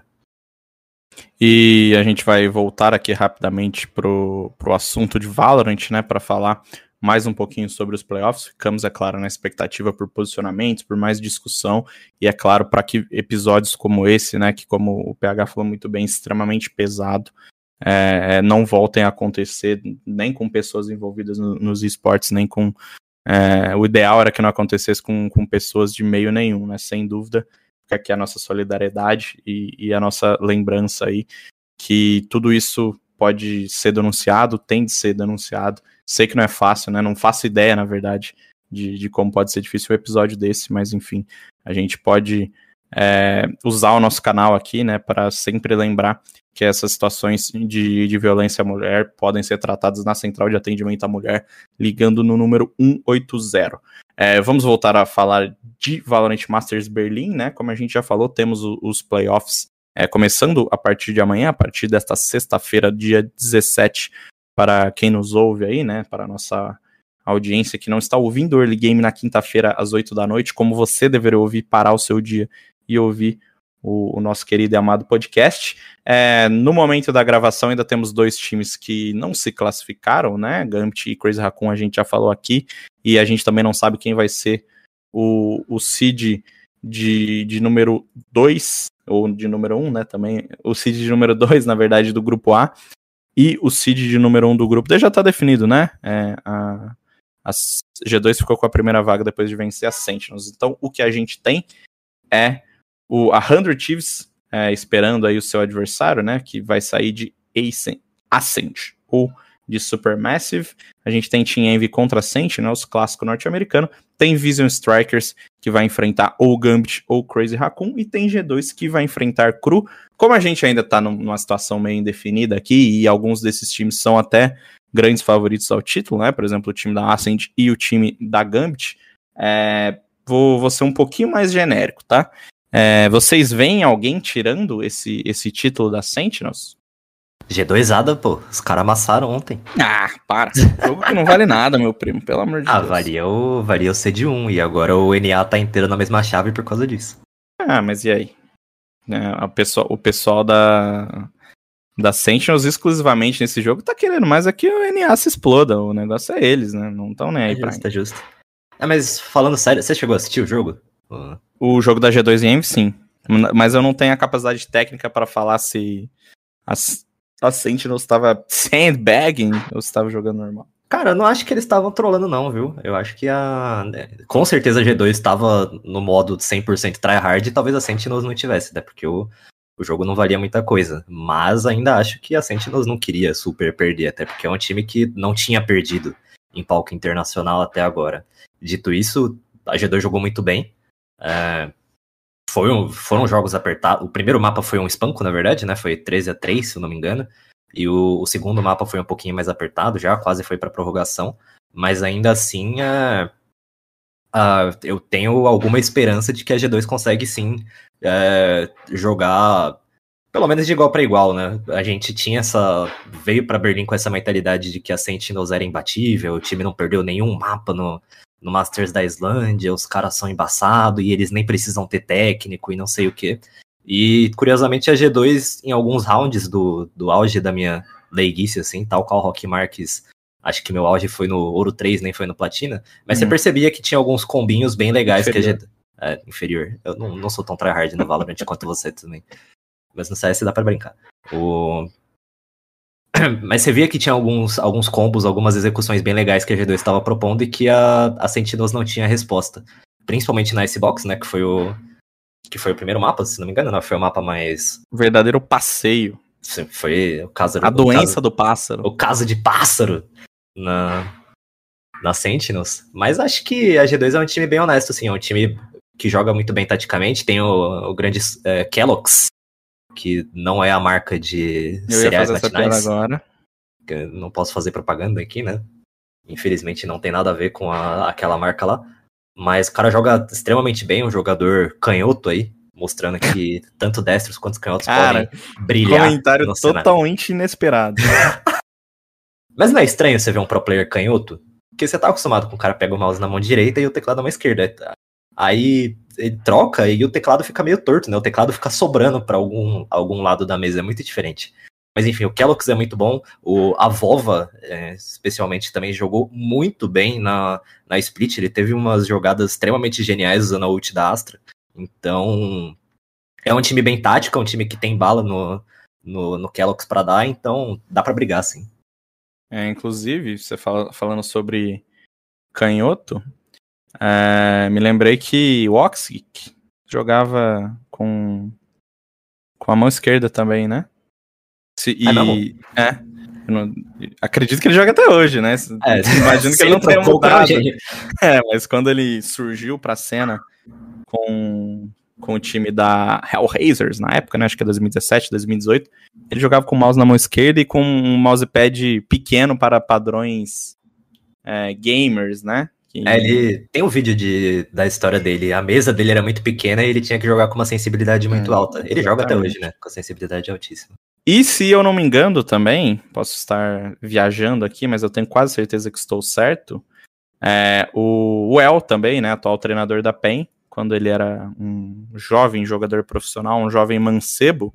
E a gente vai voltar aqui rapidamente pro, pro assunto de Valorant, né, para falar mais um pouquinho sobre os playoffs. Ficamos, é claro, na expectativa por posicionamentos, por mais discussão, e é claro, para que episódios como esse, né, que como o PH falou muito bem, extremamente pesado, é, é, não voltem a acontecer nem com pessoas envolvidas no, nos esportes, nem com. É, o ideal era que não acontecesse com, com pessoas de meio nenhum, né? Sem dúvida fica aqui a nossa solidariedade e, e a nossa lembrança aí que tudo isso pode ser denunciado, tem de ser denunciado. Sei que não é fácil, né? Não faço ideia, na verdade, de, de como pode ser difícil um episódio desse, mas enfim, a gente pode é, usar o nosso canal aqui, né, para sempre lembrar que essas situações de, de violência à mulher podem ser tratadas na central de atendimento à mulher, ligando no número 180. É, vamos voltar a falar de Valorant Masters Berlim, né? Como a gente já falou, temos o, os playoffs é, começando a partir de amanhã, a partir desta sexta-feira, dia 17, para quem nos ouve aí, né? Para a nossa audiência que não está ouvindo o Early Game na quinta-feira às 8 da noite, como você deveria ouvir, parar o seu dia e ouvir o, o nosso querido e amado podcast. É, no momento da gravação, ainda temos dois times que não se classificaram, né? Gambit e Crazy Raccoon, a gente já falou aqui, e a gente também não sabe quem vai ser o, o seed de, de número 2, ou de número 1, um, né? Também, o seed de número 2, na verdade, do grupo A, e o seed de número 1 um do grupo D já está definido, né? É, a, a G2 ficou com a primeira vaga depois de vencer a Sentinels. Então, o que a gente tem é o, a 100 Thieves é, esperando aí o seu adversário, né, que vai sair de Ascent ou de Supermassive. A gente tem Team Envy contra Ascent, né, os clássicos norte-americanos. Tem Vision Strikers, que vai enfrentar ou Gambit ou Crazy Raccoon. E tem G2, que vai enfrentar Cru. Como a gente ainda tá numa situação meio indefinida aqui, e alguns desses times são até grandes favoritos ao título, né, por exemplo, o time da Ascent e o time da Gambit, é, vou, vou ser um pouquinho mais genérico, tá? É, vocês veem alguém tirando esse, esse título da Sentinels?
G2ada, pô. Os caras amassaram ontem.
Ah, para. (laughs) Jogo que não vale nada, meu primo, pelo amor de
ah,
Deus.
Ah, varia o, varia o C1 e agora o NA tá inteiro na mesma chave por causa disso.
Ah, mas e aí? É, pessoa, o pessoal da, da Sentinels exclusivamente nesse jogo tá querendo mais é que o NA se exploda. O negócio é eles, né? Não estão nem aí
é
pra
justo, é justo. É, mas falando sério, você chegou a assistir o jogo?
O jogo da G2 em Envy, sim. Mas eu não tenho a capacidade técnica para falar se a, a Sentinels estava sandbagging ou se estava jogando normal.
Cara, eu não acho que eles estavam trolando, não, viu? Eu acho que a. Com certeza a G2 estava no modo 100% tryhard e talvez a Sentinels não tivesse, né? Porque o, o jogo não valia muita coisa. Mas ainda acho que a Sentinels não queria super perder, até porque é um time que não tinha perdido em palco internacional até agora. Dito isso, a G2 jogou muito bem. É, foi um, foram jogos apertados. O primeiro mapa foi um espanco, na verdade, né? Foi 13 a 3 se eu não me engano. E o, o segundo mapa foi um pouquinho mais apertado já, quase foi para prorrogação. Mas ainda assim, é, uh, eu tenho alguma esperança de que a G2 consegue sim é, jogar pelo menos de igual para igual, né? A gente tinha essa. veio para Berlim com essa mentalidade de que a Sentinels era imbatível, o time não perdeu nenhum mapa no, no Masters da Islândia, os caras são embaçados e eles nem precisam ter técnico e não sei o que. E curiosamente a G2, em alguns rounds do, do auge da minha leiguice, assim, tal qual Rock Marques Acho que meu auge foi no Ouro 3, nem foi no Platina. Mas você uhum. percebia que tinha alguns combinhos bem legais inferior. que a gente. É, inferior. Eu não, não sou tão tryhard no Valorant (laughs) quanto você também. Mas no CS dá pra brincar. O... (clears throat) Mas você via que tinha alguns, alguns combos, algumas execuções bem legais que a G2 estava propondo e que a, a Sentinels não tinha resposta. Principalmente na Icebox, né? Que foi o. Que foi o primeiro mapa, se não me engano, não. Foi o mapa mais.
Verdadeiro passeio.
Foi o caso.
A
o
doença
caso,
do pássaro.
O caso de pássaro na, na Sentinels. Mas acho que a G2 é um time bem honesto, assim, é um time que joga muito bem taticamente. Tem o, o grande é, Kellogg's, que não é a marca de
Eu cereais matinais. agora.
não posso fazer propaganda aqui, né? Infelizmente não tem nada a ver com a, aquela marca lá. Mas o cara joga extremamente bem, um jogador canhoto aí, mostrando que (laughs) tanto destros quanto canhotos
cara, podem brilhar. Comentário totalmente cenário. inesperado. (laughs)
Mas não é estranho você ver um pro player canhoto? Porque você tá acostumado com o cara pega o mouse na mão direita e o teclado na mão esquerda. Aí ele troca e o teclado fica meio torto, né? O teclado fica sobrando para algum, algum lado da mesa, é muito diferente. Mas enfim, o Kellogg's é muito bom. O, a Vova, é, especialmente, também jogou muito bem na, na Split. Ele teve umas jogadas extremamente geniais usando a ult da Astra. Então, é um time bem tático, é um time que tem bala no, no, no Kellogg's para dar, então dá para brigar, sim.
É, inclusive, você fala, falando sobre canhoto, é, me lembrei que o Oxik jogava com, com a mão esquerda também, né? Se, e, é, é não, acredito que ele joga até hoje, né? É, (laughs) Imagino que ele não tenha mudado. É, mas quando ele surgiu pra cena com com o time da Hellraisers na época, né? Acho que é 2017, 2018. Ele jogava com o mouse na mão esquerda e com um mousepad pequeno para padrões é, gamers, né?
Que... É, ele tem um vídeo de, da história dele. A mesa dele era muito pequena e ele tinha que jogar com uma sensibilidade muito é, alta. Ele exatamente. joga até hoje, né? Com a sensibilidade altíssima.
E se eu não me engano também, posso estar viajando aqui, mas eu tenho quase certeza que estou certo. É, o, o El também, né? Atual treinador da PEN, quando ele era um jovem jogador profissional, um jovem mancebo,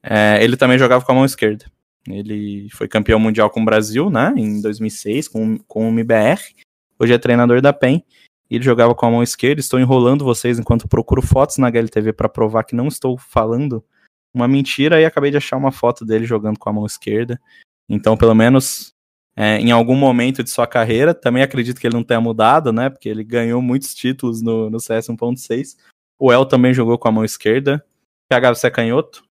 é, ele também jogava com a mão esquerda. Ele foi campeão mundial com o Brasil, né, em 2006, com, com o MBR. Hoje é treinador da PEN. Ele jogava com a mão esquerda. Estou enrolando vocês enquanto procuro fotos na HLTV para provar que não estou falando uma mentira. E acabei de achar uma foto dele jogando com a mão esquerda. Então, pelo menos é, em algum momento de sua carreira. Também acredito que ele não tenha mudado, né? Porque ele ganhou muitos títulos no, no CS 1.6. O El também jogou com a mão esquerda. PH, você é canhoto?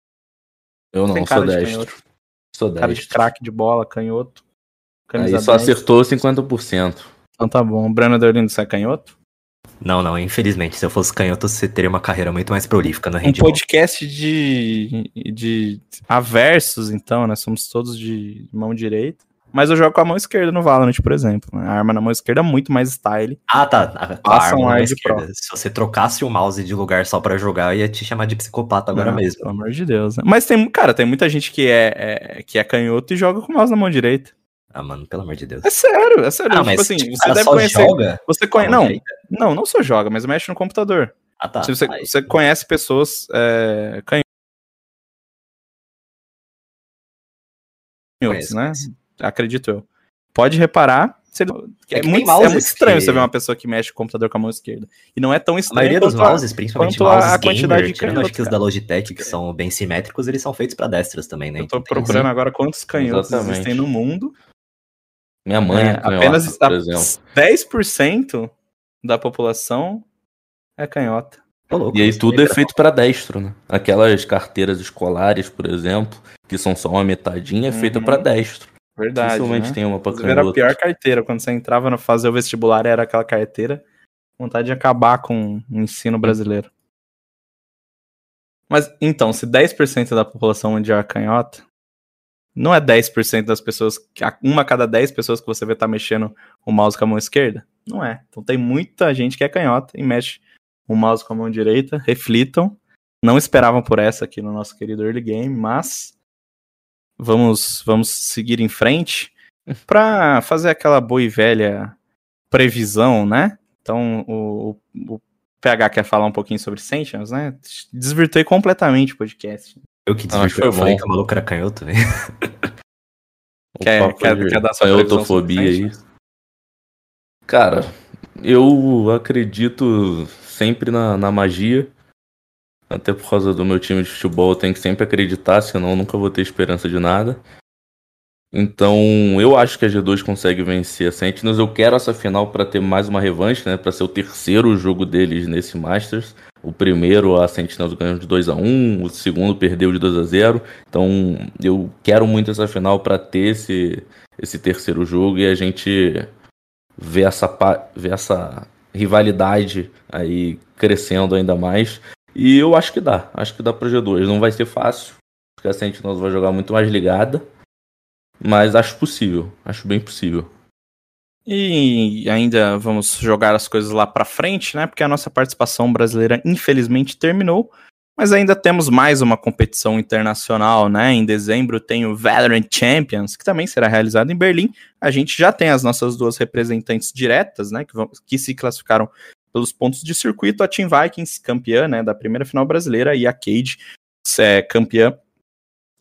Eu não, sou destro. Sou
Cara de craque de bola, canhoto.
Aí só 10. acertou 50%.
Então tá bom. Breno Deolindo, você é canhoto?
Não, não, infelizmente. Se eu fosse canhoto, você teria uma carreira muito mais prolífica no handball.
Um podcast de, de aversos, então, né? Somos todos de mão direita. Mas eu jogo com a mão esquerda no Valorant, por exemplo. A arma na mão esquerda é muito mais style.
Ah, tá. A, Passa um ar de pro. Se você trocasse o mouse de lugar só para jogar, eu ia te chamar de psicopata agora Não, mesmo.
Pelo amor de Deus. Né? Mas tem, cara, tem muita gente que é, é, que é canhoto e joga com o mouse na mão direita.
Ah, mano, pelo amor de Deus.
É sério, é sério. Ah, tipo assim, tipo, você deve conhecer. Joga você conhece. Não, não, não só joga, mas mexe no computador. Ah, tá. Você, Aí. você conhece pessoas é, canhotos, né? acredito eu. Pode reparar. É, é, muito, é, muito, estranho que... você ver uma pessoa que mexe o computador com a mão esquerda. E não é tão estranho.
A maioria dos mouses, principalmente mouses a, a quantidade gamer, de canhotos, acho que os da Logitech, que são bem simétricos, eles são feitos para destras também, né?
Eu tô então, procurando assim. agora quantos canhotos Exatamente. existem no mundo.
Minha mãe é, é canhota,
apenas por exemplo. 10% da população é canhota.
louco, e aí tudo é feito para destro, né? Aquelas carteiras escolares, por exemplo, que são só uma metadinha, é feita uhum. para destro.
Verdade. Dificilmente
né? tem uma pra
Era a pior carteira. Quando você entrava no fazer o vestibular, era aquela carteira. Vontade de acabar com o ensino brasileiro. Mas então, se 10% da população mundial é canhota, não é 10% das pessoas, uma a cada 10 pessoas que você vê tá mexendo o mouse com a mão esquerda? Não é. Então tem muita gente que é canhota e mexe o mouse com a mão direita. Reflitam. Não esperavam por essa aqui no nosso querido early game, mas vamos, vamos seguir em frente (laughs) para fazer aquela boa e velha previsão, né? Então o, o PH quer falar um pouquinho sobre Sentience, né? Desvirtuei completamente o podcast.
Eu que desvirtuei, eu falei que o maluco era canhoto, velho.
Quer, quer, quer dar sua
canhotofobia aí? Cara, eu acredito sempre na, na magia. Até por causa do meu time de futebol, eu tenho que sempre acreditar, senão eu nunca vou ter esperança de nada. Então, eu acho que a G2 consegue vencer a Sentinels. Eu quero essa final para ter mais uma revanche, né? Para ser o terceiro jogo deles nesse Masters. O primeiro a Sentinels ganhou de 2 a 1 o segundo perdeu de 2 a 0 Então, eu quero muito essa final para ter esse, esse terceiro jogo e a gente ver essa, ver essa rivalidade aí crescendo ainda mais. E eu acho que dá. Acho que dá pra G2. Não vai ser fácil, porque a Sentinels vai jogar muito mais ligada. Mas acho possível, acho bem possível.
E ainda vamos jogar as coisas lá para frente, né? Porque a nossa participação brasileira infelizmente terminou, mas ainda temos mais uma competição internacional, né? Em dezembro tem o Valorant Champions, que também será realizado em Berlim. A gente já tem as nossas duas representantes diretas, né? Que, vão, que se classificaram pelos pontos de circuito, a Team Vikings, campeã, né, da primeira final brasileira, e a Cade, é, campeã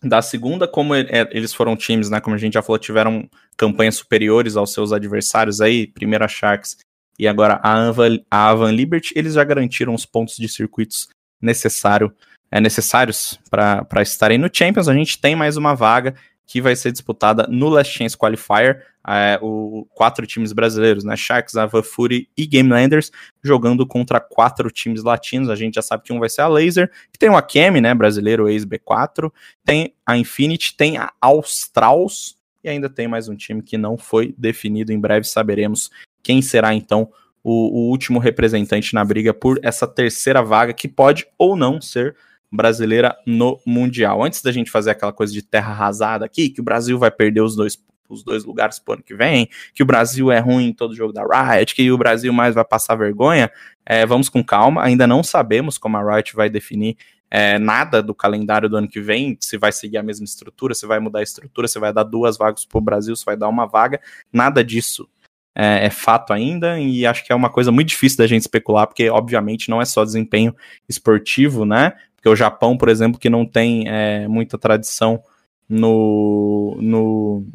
da segunda, como é, eles foram times, né, como a gente já falou, tiveram campanhas superiores aos seus adversários aí, primeiro a Sharks e agora a Avan, a Avan Liberty, eles já garantiram os pontos de circuitos necessário, é, necessários para estarem no Champions. A gente tem mais uma vaga que vai ser disputada no Last Chance Qualifier, é, o quatro times brasileiros, né? Sharks, Ava Fury e Gamelanders, jogando contra quatro times latinos. A gente já sabe que um vai ser a Laser, que tem o Akemi, né? Brasileiro ex-B4, tem a Infinity, tem a Australs e ainda tem mais um time que não foi definido. Em breve saberemos quem será então o, o último representante na briga por essa terceira vaga, que pode ou não ser brasileira no Mundial. Antes da gente fazer aquela coisa de terra arrasada aqui, que o Brasil vai perder os dois, os dois lugares pro ano que vem, que o Brasil é ruim em todo jogo da Riot, que o Brasil mais vai passar vergonha, é, vamos com calma, ainda não sabemos como a Riot vai definir é, nada do calendário do ano que vem, se vai seguir a mesma estrutura, se vai mudar a estrutura, se vai dar duas vagas para o Brasil, se vai dar uma vaga, nada disso é, é, fato ainda, e acho que é uma coisa muito difícil da gente especular, porque obviamente não é só desempenho esportivo, né? Porque o Japão, por exemplo, que não tem é, muita tradição no, no,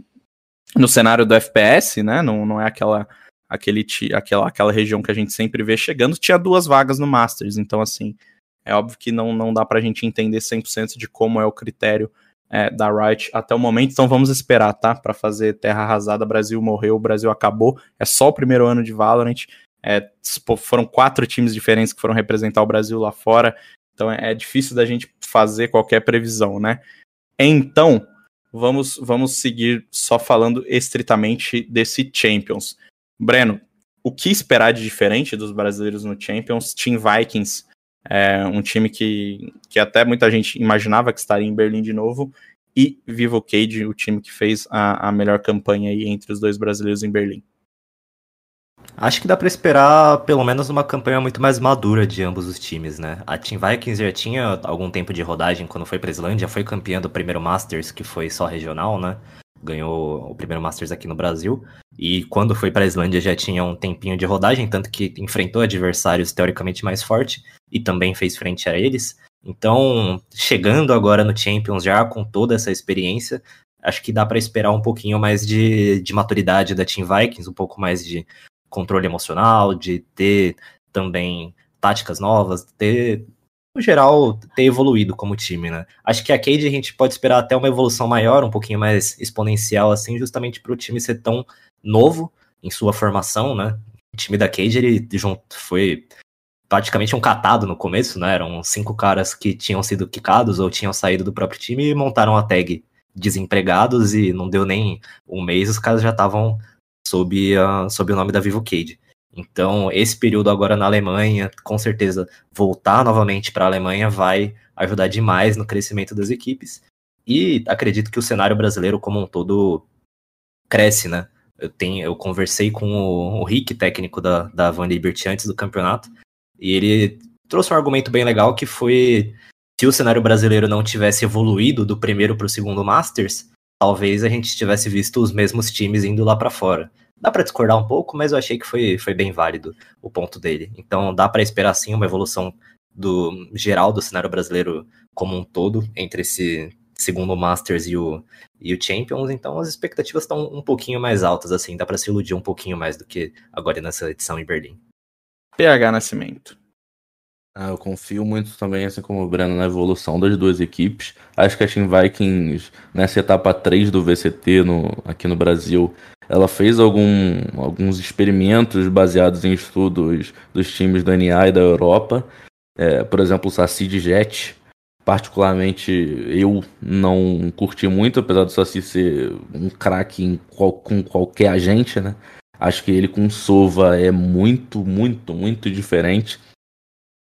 no cenário do FPS, né? Não, não é aquela, aquele, aquela, aquela região que a gente sempre vê chegando, tinha duas vagas no Masters. Então, assim, é óbvio que não, não dá pra gente entender 100% de como é o critério é, da Riot até o momento. Então, vamos esperar, tá? Para fazer terra arrasada. Brasil morreu, Brasil acabou. É só o primeiro ano de Valorant. É, foram quatro times diferentes que foram representar o Brasil lá fora. Então é, é difícil da gente fazer qualquer previsão, né? Então, vamos, vamos seguir só falando estritamente desse Champions. Breno, o que esperar de diferente dos brasileiros no Champions? Team Vikings é um time que, que até muita gente imaginava que estaria em Berlim de novo. E Vivo Cage, o time que fez a, a melhor campanha aí entre os dois brasileiros em Berlim.
Acho que dá para esperar pelo menos uma campanha muito mais madura de ambos os times, né? A Team Vikings já tinha algum tempo de rodagem quando foi para Islândia, foi campeã do primeiro Masters, que foi só regional, né? Ganhou o primeiro Masters aqui no Brasil. E quando foi para Islândia já tinha um tempinho de rodagem, tanto que enfrentou adversários teoricamente mais fortes e também fez frente a eles. Então, chegando agora no Champions já com toda essa experiência, acho que dá para esperar um pouquinho mais de, de maturidade da Team Vikings, um pouco mais de controle emocional, de ter também táticas novas, ter, no geral, ter evoluído como time, né? Acho que a Cade a gente pode esperar até uma evolução maior, um pouquinho mais exponencial, assim, justamente para o time ser tão novo em sua formação, né? O time da Cade, ele foi praticamente um catado no começo, né? Eram cinco caras que tinham sido quicados ou tinham saído do próprio time e montaram a tag desempregados e não deu nem um mês, os caras já estavam sob, a, sob o nome da Vivo Cade. Então, esse período agora na Alemanha, com certeza, voltar novamente para a Alemanha vai ajudar demais no crescimento das equipes. E acredito que o cenário brasileiro como um todo cresce, né? Eu, tenho, eu conversei com o, o Rick, técnico da, da Van Liberty, antes do campeonato, e ele trouxe um argumento bem legal que foi se o cenário brasileiro não tivesse evoluído do primeiro para o segundo Masters, talvez a gente tivesse visto os mesmos times indo lá para fora. Dá para discordar um pouco, mas eu achei que foi, foi bem válido o ponto dele. Então dá para esperar sim uma evolução do geral do cenário brasileiro como um todo entre esse segundo Masters e o, e o Champions, então as expectativas estão um pouquinho mais altas, assim, dá para se iludir um pouquinho mais do que agora nessa edição em Berlim.
PH Nascimento.
Ah, eu confio muito também, assim como o Breno, na evolução das duas equipes. Acho que a Team Vikings, nessa etapa 3 do VCT no, aqui no Brasil, ela fez algum, alguns experimentos baseados em estudos dos times da NA e da Europa. É, por exemplo, o Saci de Jet, particularmente eu não curti muito, apesar do Saci ser um craque qual, com qualquer agente, né? Acho que ele com Sova é muito, muito, muito diferente.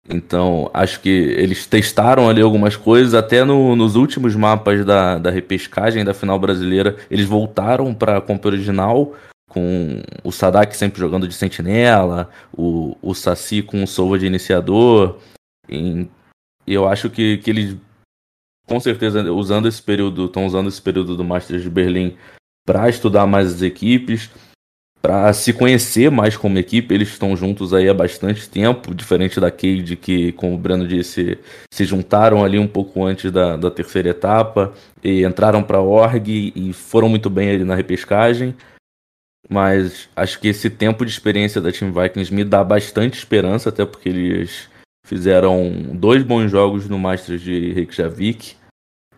Então, acho que eles testaram ali algumas coisas, até no, nos últimos mapas da, da repescagem da final brasileira, eles voltaram para a compra original, com o Sadak sempre jogando de sentinela, o, o Saci com o Sova de iniciador. E, eu acho que, que eles, com certeza, usando esse período, estão usando esse período do Masters de Berlim para estudar mais as equipes para se conhecer mais como equipe. Eles estão juntos aí há bastante tempo, diferente da Cade, que, como o Breno disse, se juntaram ali um pouco antes da, da terceira etapa e entraram para a org e foram muito bem ali na repescagem. Mas acho que esse tempo de experiência da Team Vikings me dá bastante esperança, até porque eles fizeram dois bons jogos no Masters de Reykjavik.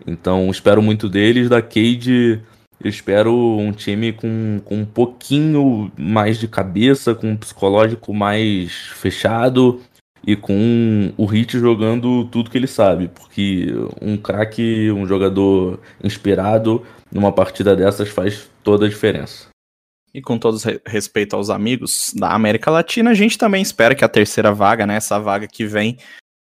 Então espero muito deles. Da Cade eu espero um time com, com um pouquinho mais de cabeça, com um psicológico mais fechado e com o Hit jogando tudo que ele sabe. Porque um craque, um jogador inspirado numa partida dessas faz toda a diferença.
E com todo respeito aos amigos da América Latina, a gente também espera que a terceira vaga, né, essa vaga que vem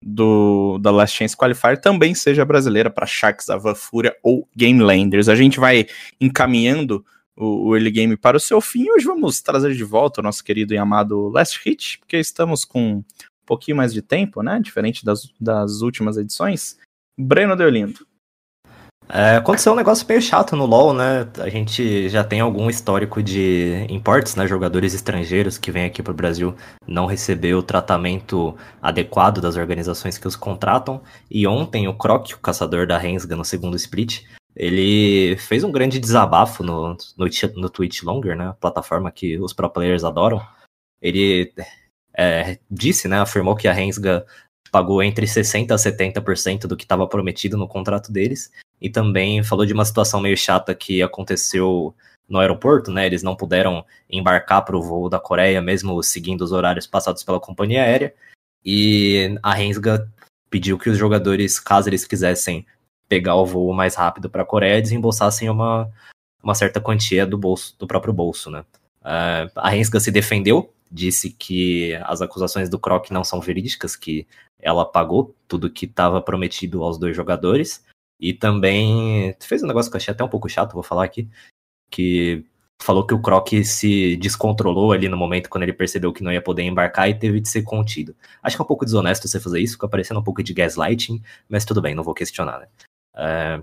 do da Last Chance Qualifier também seja brasileira para Sharks, Ava Fúria ou Game Landers. A gente vai encaminhando o, o early game para o seu fim. Hoje vamos trazer de volta o nosso querido e amado Last Hit, porque estamos com um pouquinho mais de tempo, né? Diferente das, das últimas edições. Breno Deolindo.
É, aconteceu um negócio meio chato no LoL, né? A gente já tem algum histórico de importes, né? Jogadores estrangeiros que vêm aqui para o Brasil não receber o tratamento adequado das organizações que os contratam. E ontem o Croc, o caçador da Rensga no segundo split, ele fez um grande desabafo no, no, no Twitch Longer, né? Plataforma que os pro players adoram. Ele é, disse, né? Afirmou que a Rensga pagou entre 60% a 70% do que estava prometido no contrato deles e também falou de uma situação meio chata que aconteceu no aeroporto, né? Eles não puderam embarcar para o voo da Coreia, mesmo seguindo os horários passados pela companhia aérea. E a Rensga pediu que os jogadores, caso eles quisessem pegar o voo mais rápido para a Coreia, desembolsassem uma, uma certa quantia do bolso, do próprio bolso, né? Uh, a Rensga se defendeu, disse que as acusações do Croc não são verídicas, que ela pagou tudo que estava prometido aos dois jogadores. E também fez um negócio que eu achei até um pouco chato, vou falar aqui, que falou que o Croc se descontrolou ali no momento quando ele percebeu que não ia poder embarcar e teve de ser contido. Acho que é um pouco desonesto você fazer isso, fica parecendo um pouco de gaslighting, mas tudo bem, não vou questionar, né? É,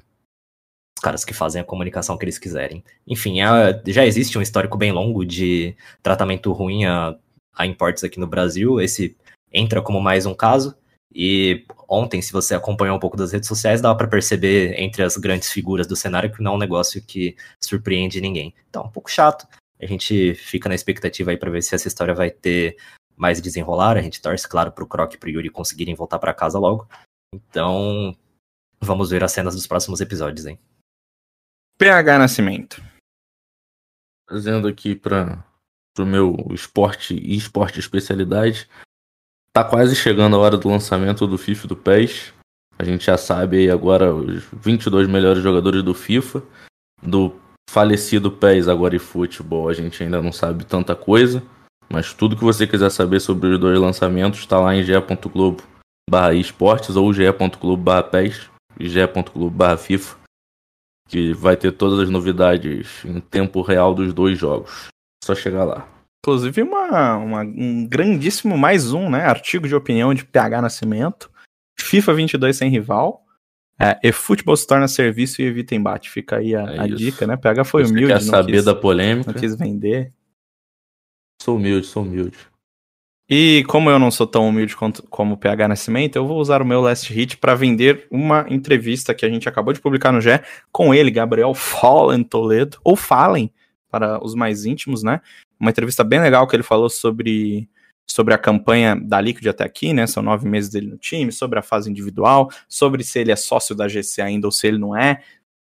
os caras que fazem a comunicação que eles quiserem. Enfim, é, já existe um histórico bem longo de tratamento ruim a, a importes aqui no Brasil. Esse entra como mais um caso. E ontem, se você acompanhou um pouco das redes sociais, dava para perceber entre as grandes figuras do cenário que não é um negócio que surpreende ninguém. Então, um pouco chato. A gente fica na expectativa aí para ver se essa história vai ter mais desenrolar. A gente torce, claro, para o Croc e para o Yuri conseguirem voltar para casa logo. Então, vamos ver as cenas dos próximos episódios, hein?
PH Nascimento.
Trazendo aqui para o meu esporte e esporte especialidade. Tá quase chegando a hora do lançamento do FIFA do PES. A gente já sabe aí agora os 22 melhores jogadores do FIFA. Do falecido PES agora e futebol, a gente ainda não sabe tanta coisa. Mas tudo que você quiser saber sobre os dois lançamentos está lá em ge.globo barra esportes ou ge.globo barra PES e ge.globo barra FIFA. que vai ter todas as novidades em tempo real dos dois jogos. Só chegar lá.
Inclusive, uma, uma, um grandíssimo mais um, né? Artigo de opinião de PH Nascimento. FIFA 22 sem rival. É, e futebol se torna serviço e evita embate. Fica aí a,
É
a dica, né? PH foi
Você
humilde,
quer saber
quis,
da polêmica?
não quis vender.
Sou humilde, sou humilde.
E como eu não sou tão humilde quanto, como o PH Nascimento, eu vou usar o meu last hit para vender uma entrevista que a gente acabou de publicar no GE com ele, Gabriel Fallen Toledo, ou Fallen, para os mais íntimos, né? Uma entrevista bem legal que ele falou sobre, sobre a campanha da Liquid até aqui, né? São nove meses dele no time, sobre a fase individual, sobre se ele é sócio da GC ainda ou se ele não é,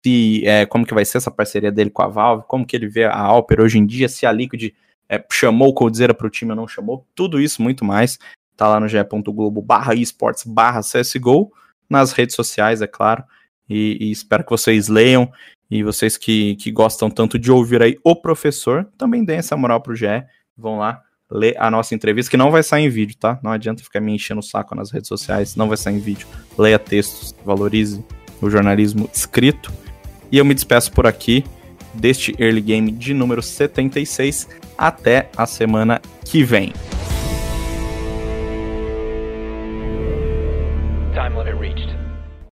se, é, como que vai ser essa parceria dele com a Valve, como que ele vê a Alper hoje em dia, se a Liquid é, chamou o Coldzera pro time ou não chamou, tudo isso muito mais, tá lá no ge.globo barra esportes barra CSGO, nas redes sociais, é claro, e, e espero que vocês leiam, e vocês que, que gostam tanto de ouvir aí o professor, também deem essa moral pro GE, vão lá ler a nossa entrevista, que não vai sair em vídeo, tá? Não adianta ficar me enchendo o saco nas redes sociais, não vai sair em vídeo. Leia textos, valorize o jornalismo escrito. E eu me despeço por aqui deste Early Game de número 76. Até a semana que vem.
Time limit reached.